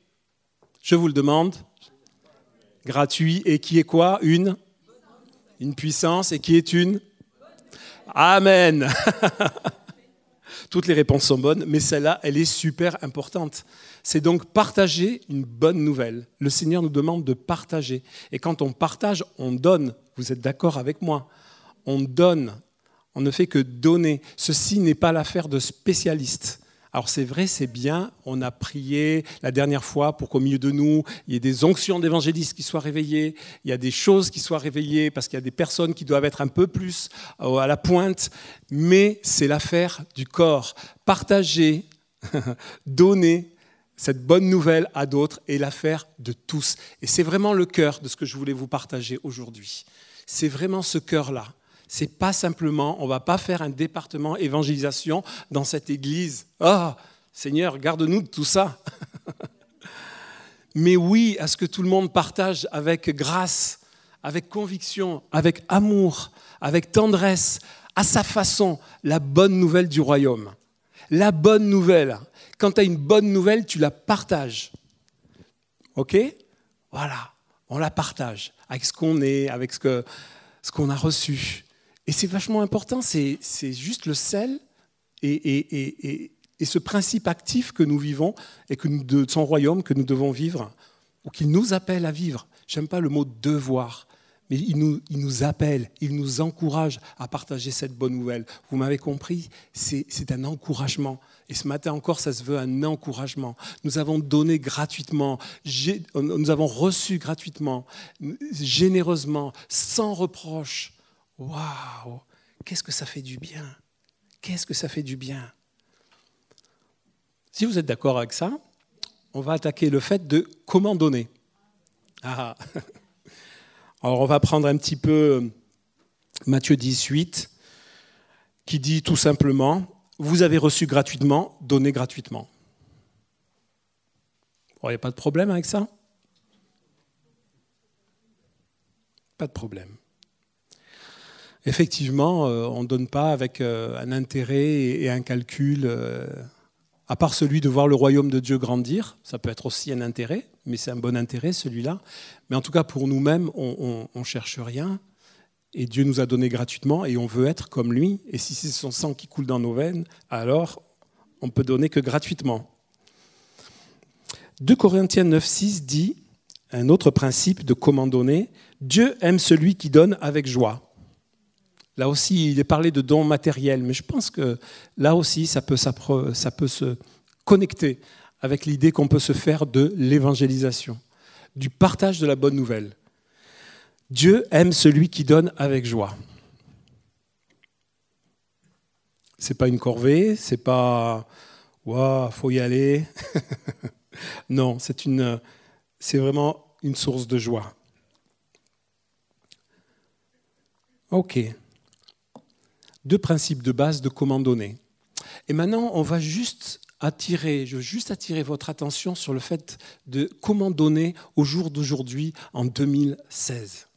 je vous le demande, gratuit et qui est quoi? Une Une puissance et qui est une Amen. Toutes les réponses sont bonnes, mais celle-là, elle est super importante. C'est donc partager une bonne nouvelle. Le Seigneur nous demande de partager. Et quand on partage, on donne. Vous êtes d'accord avec moi? On donne. On ne fait que donner. Ceci n'est pas l'affaire de spécialistes. Alors c'est vrai, c'est bien, on a prié la dernière fois pour qu'au milieu de nous, il y ait des onctions d'évangélistes qui soient réveillées, il y a des choses qui soient réveillées, parce qu'il y a des personnes qui doivent être un peu plus euh, à la pointe, mais c'est l'affaire du corps. Partager, donner cette bonne nouvelle à d'autres est l'affaire de tous. Et c'est vraiment le cœur de ce que je voulais vous partager aujourd'hui. C'est vraiment ce cœur-là c'est pas simplement, on va pas faire un département évangélisation dans cette église. Oh, Seigneur, garde-nous de tout ça. Mais oui, à ce que tout le monde partage avec grâce, avec conviction, avec amour, avec tendresse, à sa façon, la bonne nouvelle du royaume. La bonne nouvelle. Quand tu as une bonne nouvelle, tu la partages. OK? Voilà, on la partage avec ce qu'on est, avec ce qu'on a reçu. Et c'est vachement important, c'est juste le sel et, ce principe actif que nous vivons et que de son royaume que nous devons vivre, ou qu'il nous appelle à vivre. J'aime pas le mot devoir, mais il nous, il nous, appelle, il nous encourage à partager cette bonne nouvelle. Vous m'avez compris, c'est un encouragement. Et ce matin encore, ça se veut un encouragement. Nous avons donné gratuitement, nous avons reçu gratuitement, généreusement, sans reproche. Waouh Qu'est-ce que ça fait du bien Qu'est-ce que ça fait du bien Si vous êtes d'accord avec ça, on va attaquer le fait de comment donner. Ah. Alors on va prendre un petit peu Matthieu 18, qui dit tout simplement, vous avez reçu gratuitement, donnez gratuitement. Il n'y a pas de problème avec ça? Pas de problème. Effectivement, euh, on ne donne pas avec euh, un intérêt et un calcul, euh, à part celui de voir le royaume de Dieu grandir. Ça peut être aussi un intérêt, mais c'est un bon intérêt celui-là. Mais en tout cas, pour nous-mêmes, on ne cherche rien. Et Dieu nous a donné gratuitement et on veut être comme lui. Et si c'est son sang qui coule dans nos veines, alors on peut donner que gratuitement. 2 Corinthiens 9,6 dit un autre principe de comment donner Dieu aime celui qui donne avec joie. Là aussi, il est parlé de dons matériels, mais je pense que là aussi, ça peut, se connecter avec l'idée qu'on peut se faire de l'évangélisation, du partage de la bonne nouvelle. Dieu aime celui qui donne avec joie. C'est pas une corvée, c'est pas waouh, faut y aller. non, c'est une c'est vraiment une source de joie. OK. Deux principes de base de comment donner. Et maintenant, on va juste attirer, je veux juste attirer votre attention sur le fait de comment donner au jour d'aujourd'hui en 2016.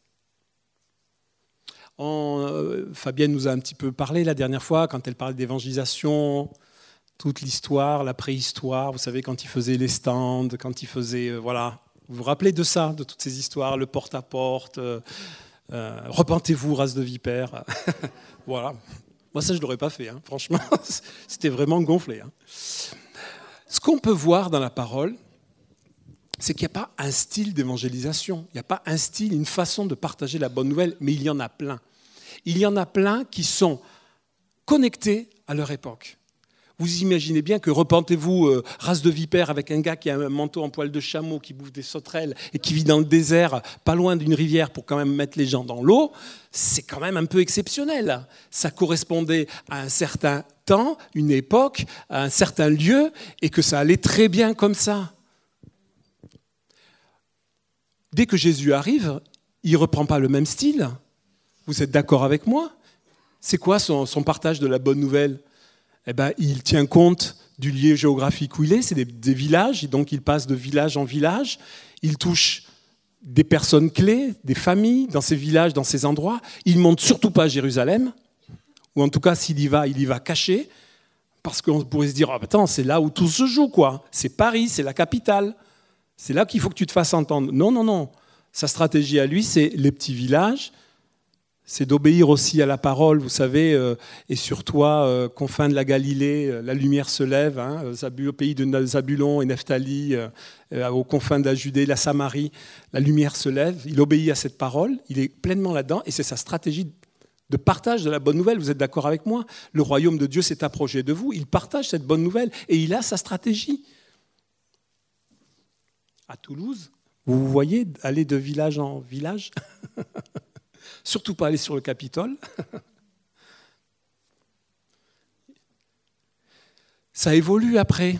Euh, Fabienne nous a un petit peu parlé la dernière fois quand elle parlait d'évangélisation, toute l'histoire, la préhistoire, vous savez, quand il faisait les stands, quand il faisait. Euh, voilà. Vous vous rappelez de ça, de toutes ces histoires, le porte-à-porte, euh, repentez-vous, race de vipère. voilà. Moi, ça, je ne l'aurais pas fait, hein. franchement. C'était vraiment gonflé. Hein. Ce qu'on peut voir dans la parole, c'est qu'il n'y a pas un style d'évangélisation, il n'y a pas un style, une façon de partager la bonne nouvelle, mais il y en a plein il y en a plein qui sont connectés à leur époque. Vous imaginez bien que repentez-vous, euh, race de vipère, avec un gars qui a un manteau en poil de chameau, qui bouffe des sauterelles et qui vit dans le désert, pas loin d'une rivière pour quand même mettre les gens dans l'eau, c'est quand même un peu exceptionnel. Ça correspondait à un certain temps, une époque, à un certain lieu, et que ça allait très bien comme ça. Dès que Jésus arrive, il reprend pas le même style. Vous êtes d'accord avec moi? C'est quoi son, partage de la bonne nouvelle? Eh ben, Il tient compte du lieu géographique où il est, c'est des, villages, et donc il passe de village en village, il touche des personnes clés, des familles dans ces villages, dans ces endroits. Il ne monte surtout pas à Jérusalem, ou en tout cas s'il y va, il y va caché, parce qu'on pourrait se dire, oh, c'est là où tout se joue, quoi. C'est Paris, c'est la capitale. C'est là qu'il faut que tu te fasses entendre. Non, non, non. Sa stratégie à lui, c'est les petits villages, c'est d'obéir aussi à la parole, vous savez, euh, et sur toi, euh, confins de la Galilée, euh, la lumière se lève, hein, au pays de Zabulon et Nephtali, aux confins de la Judée, la Samarie, la lumière se lève, il obéit à cette parole, il est pleinement là-dedans, et c'est sa stratégie de partage de la bonne nouvelle, vous êtes d'accord avec moi Le royaume de Dieu s'est approché de vous, il partage cette bonne nouvelle, et il a sa stratégie. À Toulouse, vous vous voyez aller de village en village? Surtout pas aller sur le Capitole. Ça évolue après.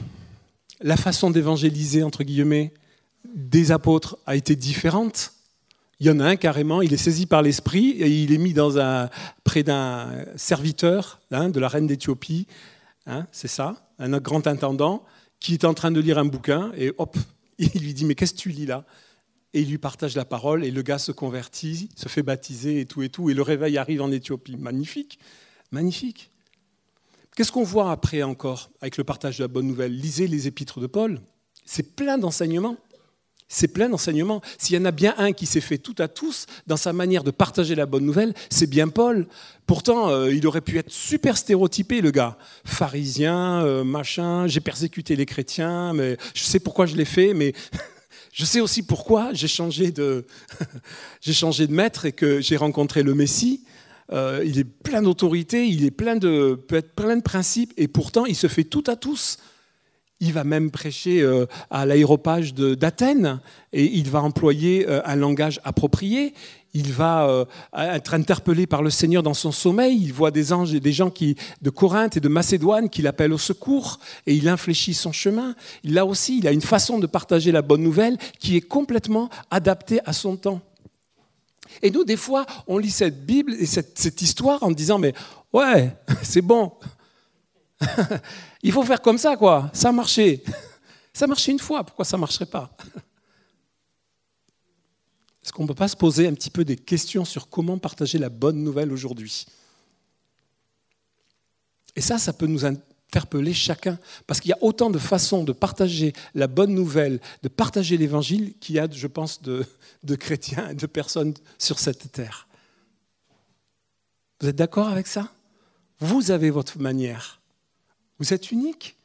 La façon d'évangéliser, entre guillemets, des apôtres a été différente. Il y en a un carrément, il est saisi par l'esprit et il est mis près d'un serviteur hein, de la reine d'Éthiopie, hein, c'est ça, un grand intendant, qui est en train de lire un bouquin et hop, il lui dit Mais qu'est-ce que tu lis là? Et il lui partage la parole et le gars se convertit, se fait baptiser et tout et tout, et le réveil arrive en Éthiopie. Magnifique, magnifique. Qu'est-ce qu'on voit après encore avec le partage de la bonne nouvelle? Lisez les épîtres de Paul, c'est plein d'enseignements. C'est plein d'enseignements. S'il y en a bien un qui s'est fait tout à tous dans sa manière de partager la bonne nouvelle, c'est bien Paul. Pourtant, euh, il aurait pu être super stéréotypé, le gars. Pharisien, euh, machin, j'ai persécuté les chrétiens, mais je sais pourquoi je l'ai fait, mais Je sais aussi pourquoi j'ai changé de, maître et que j'ai rencontré le Messie. Euh, il est plein d'autorité, il est plein de, peut être plein de principes, et pourtant il se fait tout à tous. Il va même prêcher euh, à l'aéropage d'Athènes et il va employer euh, un langage approprié. Il va être interpellé par le Seigneur dans son sommeil. Il voit des anges et des gens de Corinthe et de Macédoine qui l'appellent au secours et il infléchit son chemin. Là aussi, il a une façon de partager la bonne nouvelle qui est complètement adaptée à son temps. Et nous, des fois, on lit cette Bible et cette, histoire en disant, mais ouais, c'est bon. Il faut faire comme ça, quoi. Ça a marché. Ça a marché une fois, pourquoi ça ne marcherait pas? Est-ce qu'on ne peut pas se poser un petit peu des questions sur comment partager la bonne nouvelle aujourd'hui? Et ça, ça peut nous interpeller chacun, parce qu'il y a autant de façons de partager la bonne nouvelle, de partager l'évangile qu'il y a, je pense, de, chrétiens et de personnes sur cette terre. Vous êtes d'accord avec ça? Vous avez votre manière. Vous êtes unique.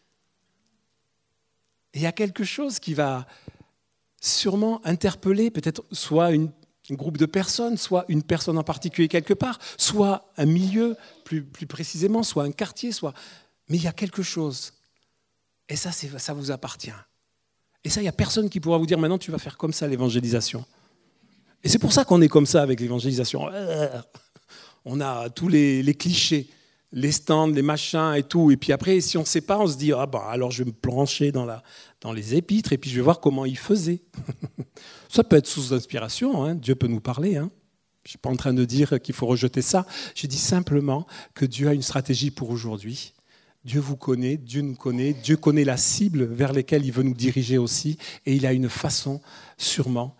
Et il y a quelque chose qui va sûrement interpeller peut-être soit un groupe de personnes, soit une personne en particulier quelque part, soit un milieu plus, plus précisément, soit un quartier, soit... Mais il y a quelque chose. Et ça, ça vous appartient. Et ça, il n'y a personne qui pourra vous dire maintenant tu vas faire comme ça l'évangélisation. Et c'est pour ça qu'on est comme ça avec l'évangélisation. On a tous les, clichés, les stands, les machins et tout. Et puis après, si on ne sait pas, on se dit ah bah alors je vais me plancher dans, la, dans les épîtres et puis je vais voir comment ils faisaient. ça peut être source d'inspiration. Hein. Dieu peut nous parler. Hein. Je ne suis pas en train de dire qu'il faut rejeter ça. Je dis simplement que Dieu a une stratégie pour aujourd'hui. Dieu vous connaît, Dieu nous connaît, Dieu connaît la cible vers laquelle il veut nous diriger aussi, et il a une façon sûrement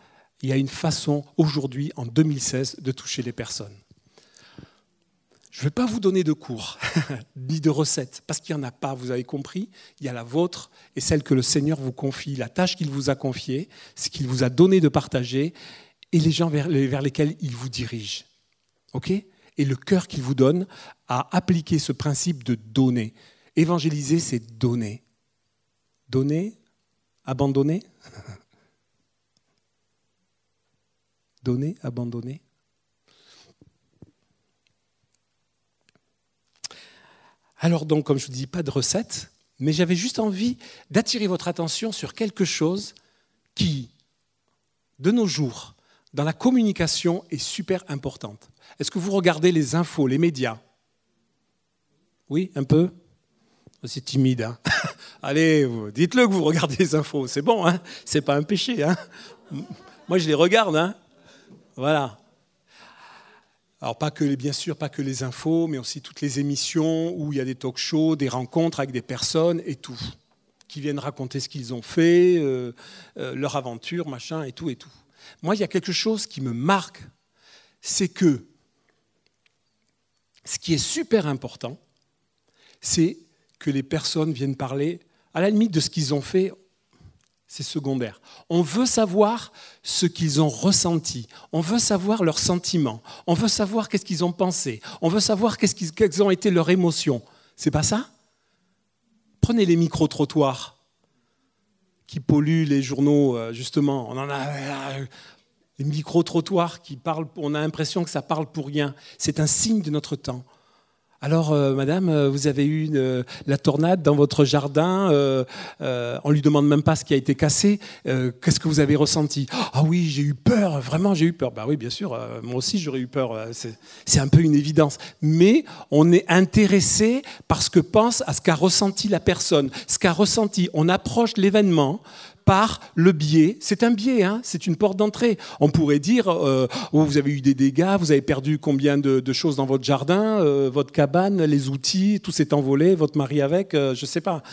il a une façon aujourd'hui, en 2016, de toucher les personnes. Je ne vais pas vous donner de cours, ni de recettes, parce qu'il n'y en a pas, vous avez compris. Il y a la vôtre et celle que le Seigneur vous confie, la tâche qu'il vous a confiée, ce qu'il vous a donné de partager, et les gens vers, lesquels il vous dirige. Et le cœur qu'il vous donne à appliquer ce principe de donner. Évangéliser, c'est donner. Donner Abandonner? Donner, abandonner? Alors donc, comme je vous dis, pas de recette, mais j'avais juste envie d'attirer votre attention sur quelque chose qui, de nos jours, dans la communication, est super importante. Est-ce que vous regardez les infos, les médias? Oui, un peu? C'est timide. Hein Allez, dites-le que vous regardez les infos, c'est bon, hein c'est pas un péché. Hein Moi, je les regarde. Hein voilà. Alors pas que bien sûr pas que les infos, mais aussi toutes les émissions où il y a des talk-shows, des rencontres avec des personnes et tout, qui viennent raconter ce qu'ils ont fait, euh, euh, leur aventure, machin et tout et tout. Moi, il y a quelque chose qui me marque, c'est que ce qui est super important, c'est que les personnes viennent parler, à la limite de ce qu'ils ont fait, c'est secondaire. On veut savoir ce qu'ils ont ressenti. On veut savoir leurs sentiments. On veut savoir qu'est-ce qu'ils ont pensé. On veut savoir qu'est-ce quelles ont été leurs émotions. C'est pas ça? Prenez les micro-trottoirs qui polluent les journaux, euh, justement. On en a euh, les micro-trottoirs qui parlent. On a l'impression que ça parle pour rien. C'est un signe de notre temps. Alors, euh, madame, euh, vous avez eu euh, la tornade dans votre jardin, on ne lui demande même pas ce qui a été cassé, qu'est-ce que vous avez ressenti? Ah oui, j'ai eu peur, vraiment j'ai eu peur. Bah oui, bien sûr, moi aussi j'aurais eu peur, c'est un peu une évidence. Mais on est intéressé parce que pense à ce qu'a ressenti la personne, ce qu'a ressenti. On approche l'événement par le biais, c'est un biais, hein, c'est une porte d'entrée. On pourrait dire, euh, oh, vous avez eu des dégâts, vous avez perdu combien de, choses dans votre jardin, euh, votre cabane, les outils, tout s'est envolé, votre mari avec, euh, je ne sais pas.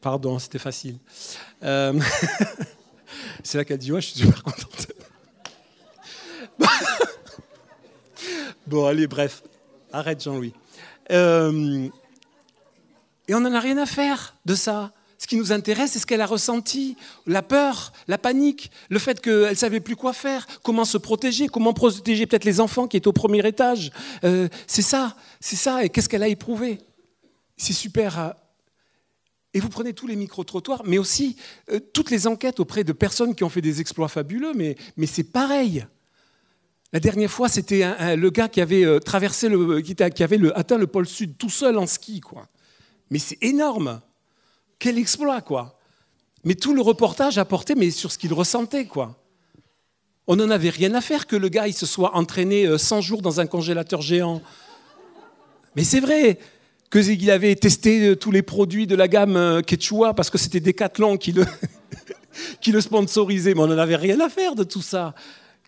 Pardon, c'était facile. c'est là qu'elle dit, ouais, je suis super contente. bon, allez, bref, arrête Jean-Louis. Et on n'en a rien à faire de ça. Ce qui nous intéresse, c'est ce qu'elle a ressenti, la peur, la panique, le fait qu'elle ne savait plus quoi faire, comment se protéger, comment protéger peut-être les enfants qui étaient au premier étage. Euh, c'est ça, c'est ça, et qu'est-ce qu'elle a éprouvé? C'est super. Euh. Et vous prenez tous les micro-trottoirs, mais aussi euh, toutes les enquêtes auprès de personnes qui ont fait des exploits fabuleux, mais, c'est pareil. La dernière fois, c'était le gars qui avait euh, traversé le, qui, avait atteint le pôle sud tout seul en ski, quoi. Mais c'est énorme. Quel exploit, quoi. Mais tout le reportage apportait, mais sur ce qu'il ressentait, quoi. On n'en avait rien à faire que le gars il se soit entraîné 100 euh, jours dans un congélateur géant. Mais c'est vrai qu'il avait testé euh, tous les produits de la gamme euh, Quechua parce que c'était Decathlon qui qui le sponsorisait. Mais on n'en avait rien à faire de tout ça.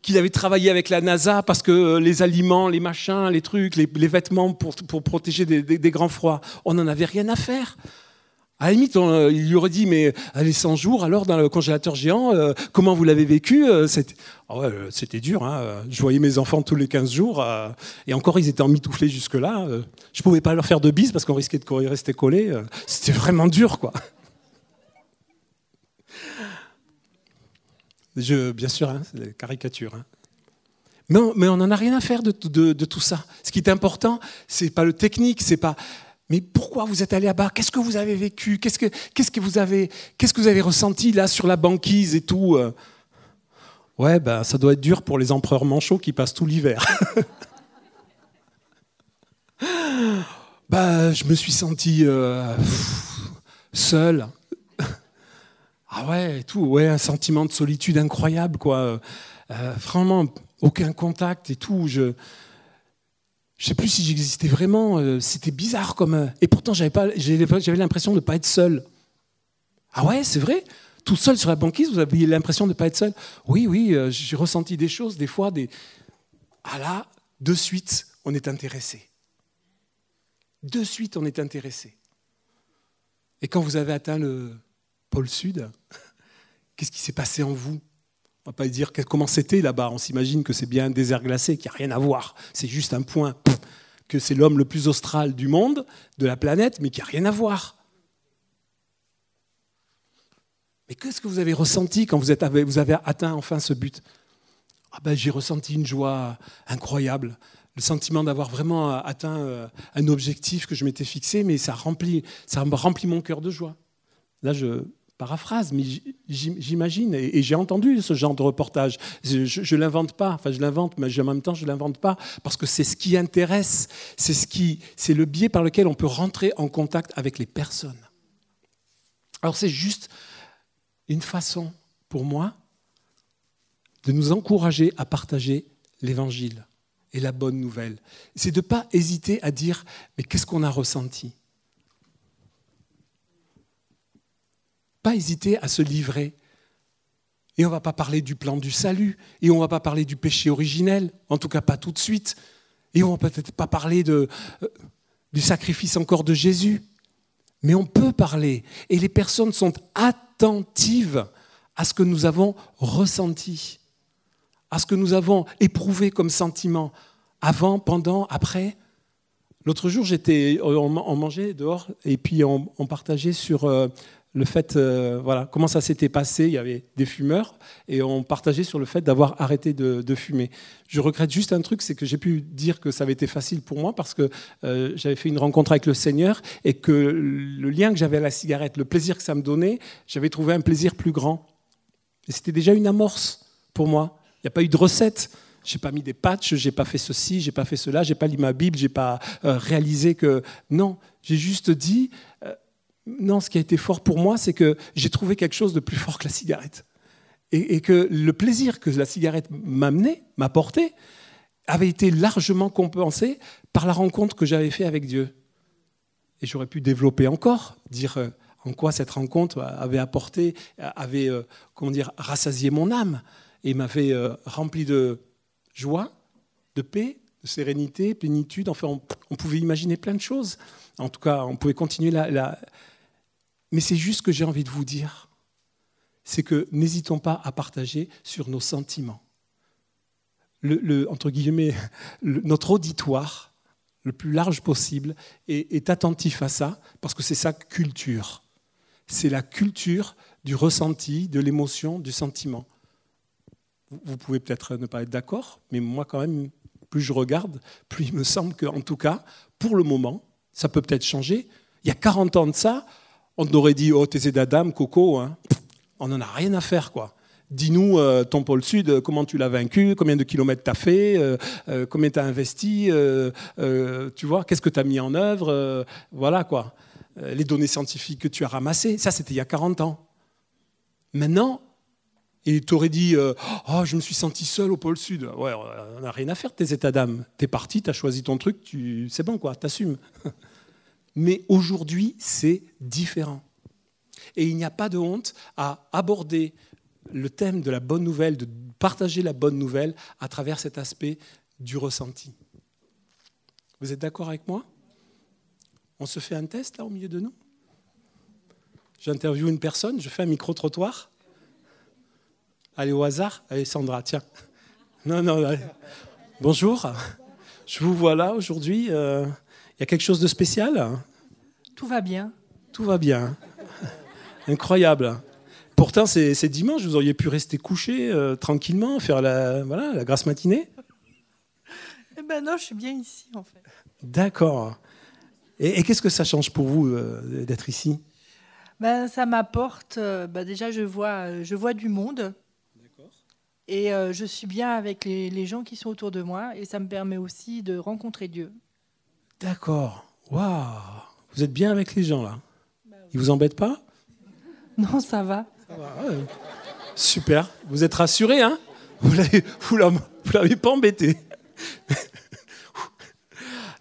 Qu'il avait travaillé avec la NASA parce que les aliments, les machins, les trucs, les, vêtements pour, pour protéger des grands froids, on n'en avait rien à faire. À la limite, euh, il lui aurait dit, mais allez 100 jours alors dans le congélateur géant, euh, comment vous l'avez vécu euh, ah C'était dur, hein, je voyais mes enfants tous les 15 jours, et encore ils étaient emmitouflés jusque-là. je ne pouvais pas leur faire de bises parce qu'on risquait de rester collés. C'était vraiment dur, quoi. Bien sûr, hein, c'est des caricatures. Hein. Mais, on, n'en a rien à faire de, tout ça. Ce qui est important, c'est pas le technique, c'est pas mais pourquoi vous êtes allé là-bas? Qu'est-ce que vous avez vécu? Qu'est-ce que, vous avez, ressenti là sur la banquise et tout euh? Ouais, ben ça doit être dur pour les empereurs manchots qui passent tout l'hiver. bah, je me suis senti euh, seul. Ah ouais, tout, ouais, un sentiment de solitude incroyable, quoi. Euh, vraiment, aucun contact et tout. Je, je ne sais plus si j'existais vraiment. Euh, c'était bizarre comme. Euh, et pourtant, j'avais l'impression de ne pas être seul. Ah ouais, c'est vrai? Tout seul sur la banquise, vous aviez l'impression de ne pas être seul? Oui, oui, euh, j'ai ressenti des choses, des fois, des. Ah là, de suite, on est intéressé. De suite, on est intéressé. Et quand vous avez atteint le pôle Sud, qu'est-ce qui s'est passé en vous? On ne va pas dire comment c'était là-bas. On s'imagine que c'est bien un désert glacé, qui n'a rien à voir. C'est juste un point, que c'est l'homme le plus austral du monde, de la planète, mais qui n'a rien à voir. Mais qu'est-ce que vous avez ressenti quand vous, avez atteint enfin ce but? Ah ben, J'ai ressenti une joie incroyable, le sentiment d'avoir vraiment atteint euh, un objectif que je m'étais fixé, mais ça remplit, ça remplit mon cœur de joie. Là, je, paraphrase, mais j'imagine, et j'ai entendu ce genre de reportage. Je ne l'invente pas, enfin je l'invente, mais en même temps je ne l'invente pas, parce que c'est ce qui intéresse, c'est ce qui, c'est le biais par lequel on peut rentrer en contact avec les personnes. Alors c'est juste une façon, pour moi, de nous encourager à partager l'évangile et la bonne nouvelle. C'est de ne pas hésiter à dire, mais qu'est-ce qu'on a ressenti? Pas hésiter à se livrer. Et on va pas parler du plan du salut, et on va pas parler du péché originel, en tout cas pas tout de suite, et on ne va peut-être pas parler de, euh, du sacrifice encore de Jésus. Mais on peut parler, et les personnes sont attentives à ce que nous avons ressenti, à ce que nous avons éprouvé comme sentiment, avant, pendant, après. L'autre jour, j'étais, on mangeait dehors, et puis on, partageait sur euh, le fait, euh, voilà, comment ça s'était passé. Il y avait des fumeurs et on partageait sur le fait d'avoir arrêté de, fumer. Je regrette juste un truc, c'est que j'ai pu dire que ça avait été facile pour moi parce que euh, j'avais fait une rencontre avec le Seigneur et que le lien que j'avais à la cigarette, le plaisir que ça me donnait, j'avais trouvé un plaisir plus grand. Et c'était déjà une amorce pour moi. Il n'y a pas eu de recette. J'ai pas mis des patchs, j'ai pas fait ceci, j'ai pas fait cela, j'ai pas lu ma Bible, j'ai pas euh, réalisé que non. J'ai juste dit non, ce qui a été fort pour moi, c'est que j'ai trouvé quelque chose de plus fort que la cigarette. Et, que le plaisir que la cigarette m'amenait, m'apportait, avait été largement compensé par la rencontre que j'avais faite avec Dieu. Et j'aurais pu développer encore, dire euh, en quoi cette rencontre avait apporté, avait, euh, comment dire, rassasié mon âme et m'avait euh, rempli de joie, de paix, de sérénité, plénitude. Enfin, on, pouvait imaginer plein de choses. En tout cas, on pouvait continuer la, mais c'est juste ce que j'ai envie de vous dire. C'est que n'hésitons pas à partager sur nos sentiments. Le, entre guillemets, notre auditoire, le plus large possible, est, est attentif à ça, parce que c'est sa culture. C'est la culture du ressenti, de l'émotion, du sentiment. Vous pouvez peut-être ne pas être d'accord, mais moi quand même, plus je regarde, plus il me semble qu'en tout cas, pour le moment, ça peut peut-être changer. Il y a 40 ans de ça, On t'aurait dit, oh, t'es d'Adam, Coco, hein. on n'en a rien à faire, quoi. Dis-nous euh, ton pôle sud, comment tu l'as vaincu, combien de kilomètres tu as fait, euh, euh, combien tu as investi, tu vois, qu'est-ce que tu as mis en œuvre, voilà quoi. les données scientifiques que tu as ramassées, ça c'était il y a 40 ans. Maintenant, il t'aurait dit Oh, je me suis senti seul au pôle sud. Ouais, on n'a rien à faire tes états d'âme. Tu es parti, tu as choisi ton truc, tu... c'est bon quoi, t'assumes. Mais aujourd'hui, c'est différent. Et il n'y a pas de honte à aborder le thème de la bonne nouvelle, de partager la bonne nouvelle à travers cet aspect du ressenti. Vous êtes d'accord avec moi? On se fait un test là au milieu de nous? J'interviewe une personne, je fais un micro-trottoir. Allez au hasard Allez Sandra, tiens. Non, non. Bonjour, je vous vois là aujourd'hui. Euh, il y a quelque chose de spécial? Tout va bien. Tout va bien. Incroyable. Pourtant, c'est dimanche, vous auriez pu rester couché euh, tranquillement, faire la, voilà, la grasse matinée. Eh ben non, je suis bien ici en fait. D'accord. Et, qu'est-ce que ça change pour vous euh, d'être ici? Ben, Ça m'apporte, euh, ben, déjà je vois, je vois du monde. Et je suis bien avec les, les, gens qui sont autour de moi et ça me permet aussi de rencontrer Dieu. D'accord. Waouh Vous êtes bien avec les gens là? Ils vous embêtent pas? Non, ça va. Super. Vous êtes rassuré, hein? Vous ne l'avez pas embêté.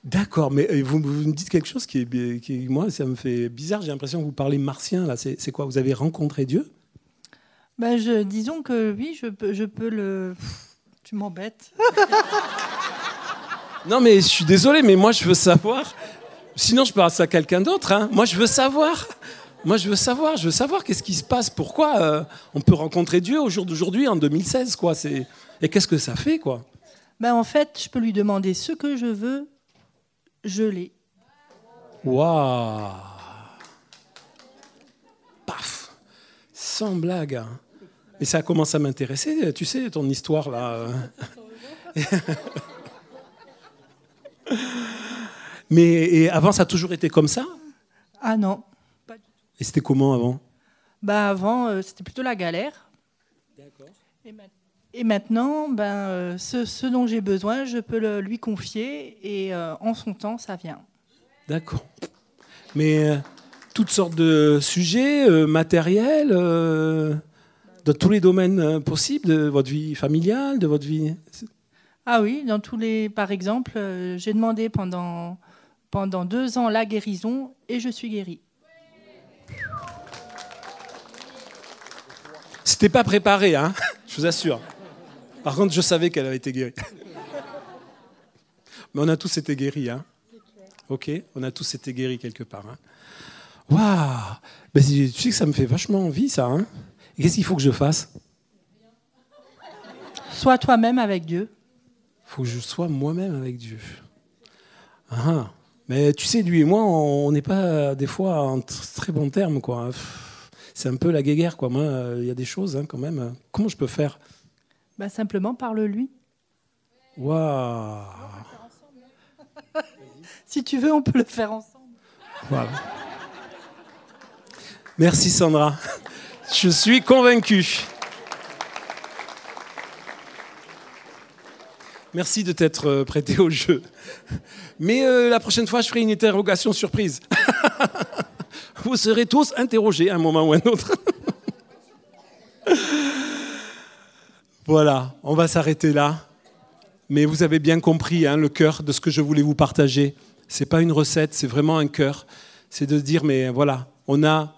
D'accord, mais euh, vous, me dites quelque chose qui est, qui moi, ça me fait bizarre. J'ai l'impression que vous parlez martien là. C'est quoi? Vous avez rencontré Dieu? Ben je, disons que oui, je peux, je peux le. Tu m'embêtes. non, mais je suis désolé, mais moi je veux savoir. Sinon, je parle à quelqu'un d'autre. Hein. Moi, je veux savoir. Moi, je veux savoir, je veux savoir qu'est-ce qui se passe, pourquoi euh, on peut rencontrer Dieu au jour d'aujourd'hui, en 2016, quoi. C'est et qu'est-ce que ça fait, quoi? Ben, en fait, je peux lui demander ce que je veux, je l'ai. Waouh Paf Sans blague. Hein. Et ça commence à m'intéresser, tu sais, ton histoire là. Mais avant, ça a toujours été comme ça? Ah non. Et c'était comment avant? Bah Avant, euh, c'était plutôt la galère. D'accord. Et, maintenant, ben, euh, ce, dont j'ai besoin, je peux le, lui confier et euh, en son temps, ça vient. D'accord. Mais toutes sortes de sujets matériels, dans tous les domaines possibles de votre vie familiale, de votre vie. Ah oui, dans tous les. Par exemple, j'ai demandé pendant pendant deux ans la guérison et je suis guérie. C'était pas préparé, hein je vous assure. Par contre, je savais qu'elle avait été guérie. Mais on a tous été guéris, hein Ok On a tous été guéris quelque part. Hein Waouh ben, Tu sais que ça me fait vachement envie, ça. Hein Qu'est-ce qu'il faut que je fasse? Sois toi-même avec Dieu. Il faut que je sois moi-même avec Dieu. Ah, mais tu sais, lui et moi, on n'est pas des fois en très bons termes, quoi c'est un peu la guéguerre. Quoi. Moi, euh, il y a des choses hein, quand même. Comment je peux faire? Bah, Simplement parle-lui. Waouh Si tu veux, on peut le faire ensemble. Voilà. Merci Sandra. Je suis convaincu. Merci de t'être euh, prêté au jeu. Mais euh, la prochaine fois, je ferai une interrogation surprise. Vous serez tous interrogés à un moment ou à un autre. voilà, on va s'arrêter là. Mais vous avez bien compris hein, le cœur de ce que je voulais vous partager. Ce n'est pas une recette, c'est vraiment un cœur. C'est de dire, mais voilà, on a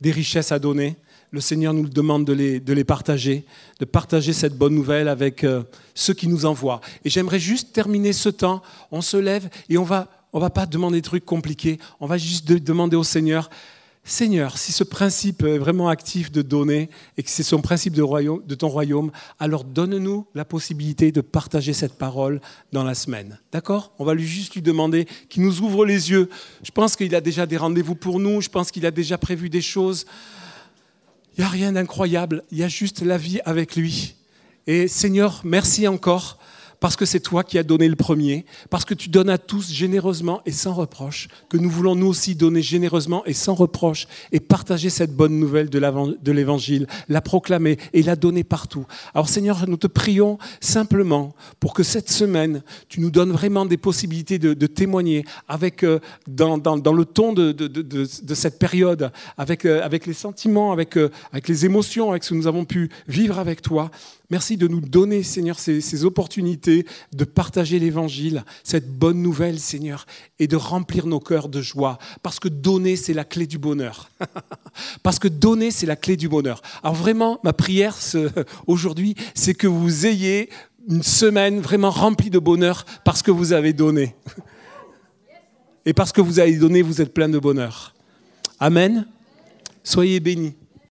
des richesses à donner. Le Seigneur nous demande de les, de les partager, de partager cette bonne nouvelle avec euh, ceux qui nous envoient. Et j'aimerais juste terminer ce temps. On se lève et on va on va pas demander des trucs compliqués, on va juste demander au Seigneur, Seigneur, si ce principe est vraiment actif de donner et que c'est son principe de, royaume, de ton royaume, alors donne-nous la possibilité de partager cette parole dans la semaine. D'accord? On va lui juste lui demander qu'il nous ouvre les yeux. Je pense qu'il a déjà des rendez-vous pour nous, je pense qu'il a déjà prévu des choses. Il n'y a rien d'incroyable, il y a juste la vie avec lui. Et Seigneur, merci encore parce que c'est toi qui as donné le premier, parce que tu donnes à tous généreusement et sans reproche, que nous voulons nous aussi donner généreusement et sans reproche et partager cette bonne nouvelle de l'Évangile, la proclamer et la donner partout. Alors Seigneur, nous te prions simplement pour que cette semaine, tu nous donnes vraiment des possibilités de, témoigner avec, euh, dans, le ton de, cette période, avec, euh, les sentiments, euh, avec les émotions, avec ce que nous avons pu vivre avec toi. Merci de nous donner, Seigneur, ces, opportunités de partager l'Évangile, cette bonne nouvelle, Seigneur, et de remplir nos cœurs de joie. Parce que donner, c'est la clé du bonheur. parce que donner, c'est la clé du bonheur. Alors vraiment, ma prière aujourd'hui, c'est que vous ayez une semaine vraiment remplie de bonheur parce que vous avez donné. Et parce que vous avez donné, vous êtes plein de bonheur. Amen. Soyez bénis.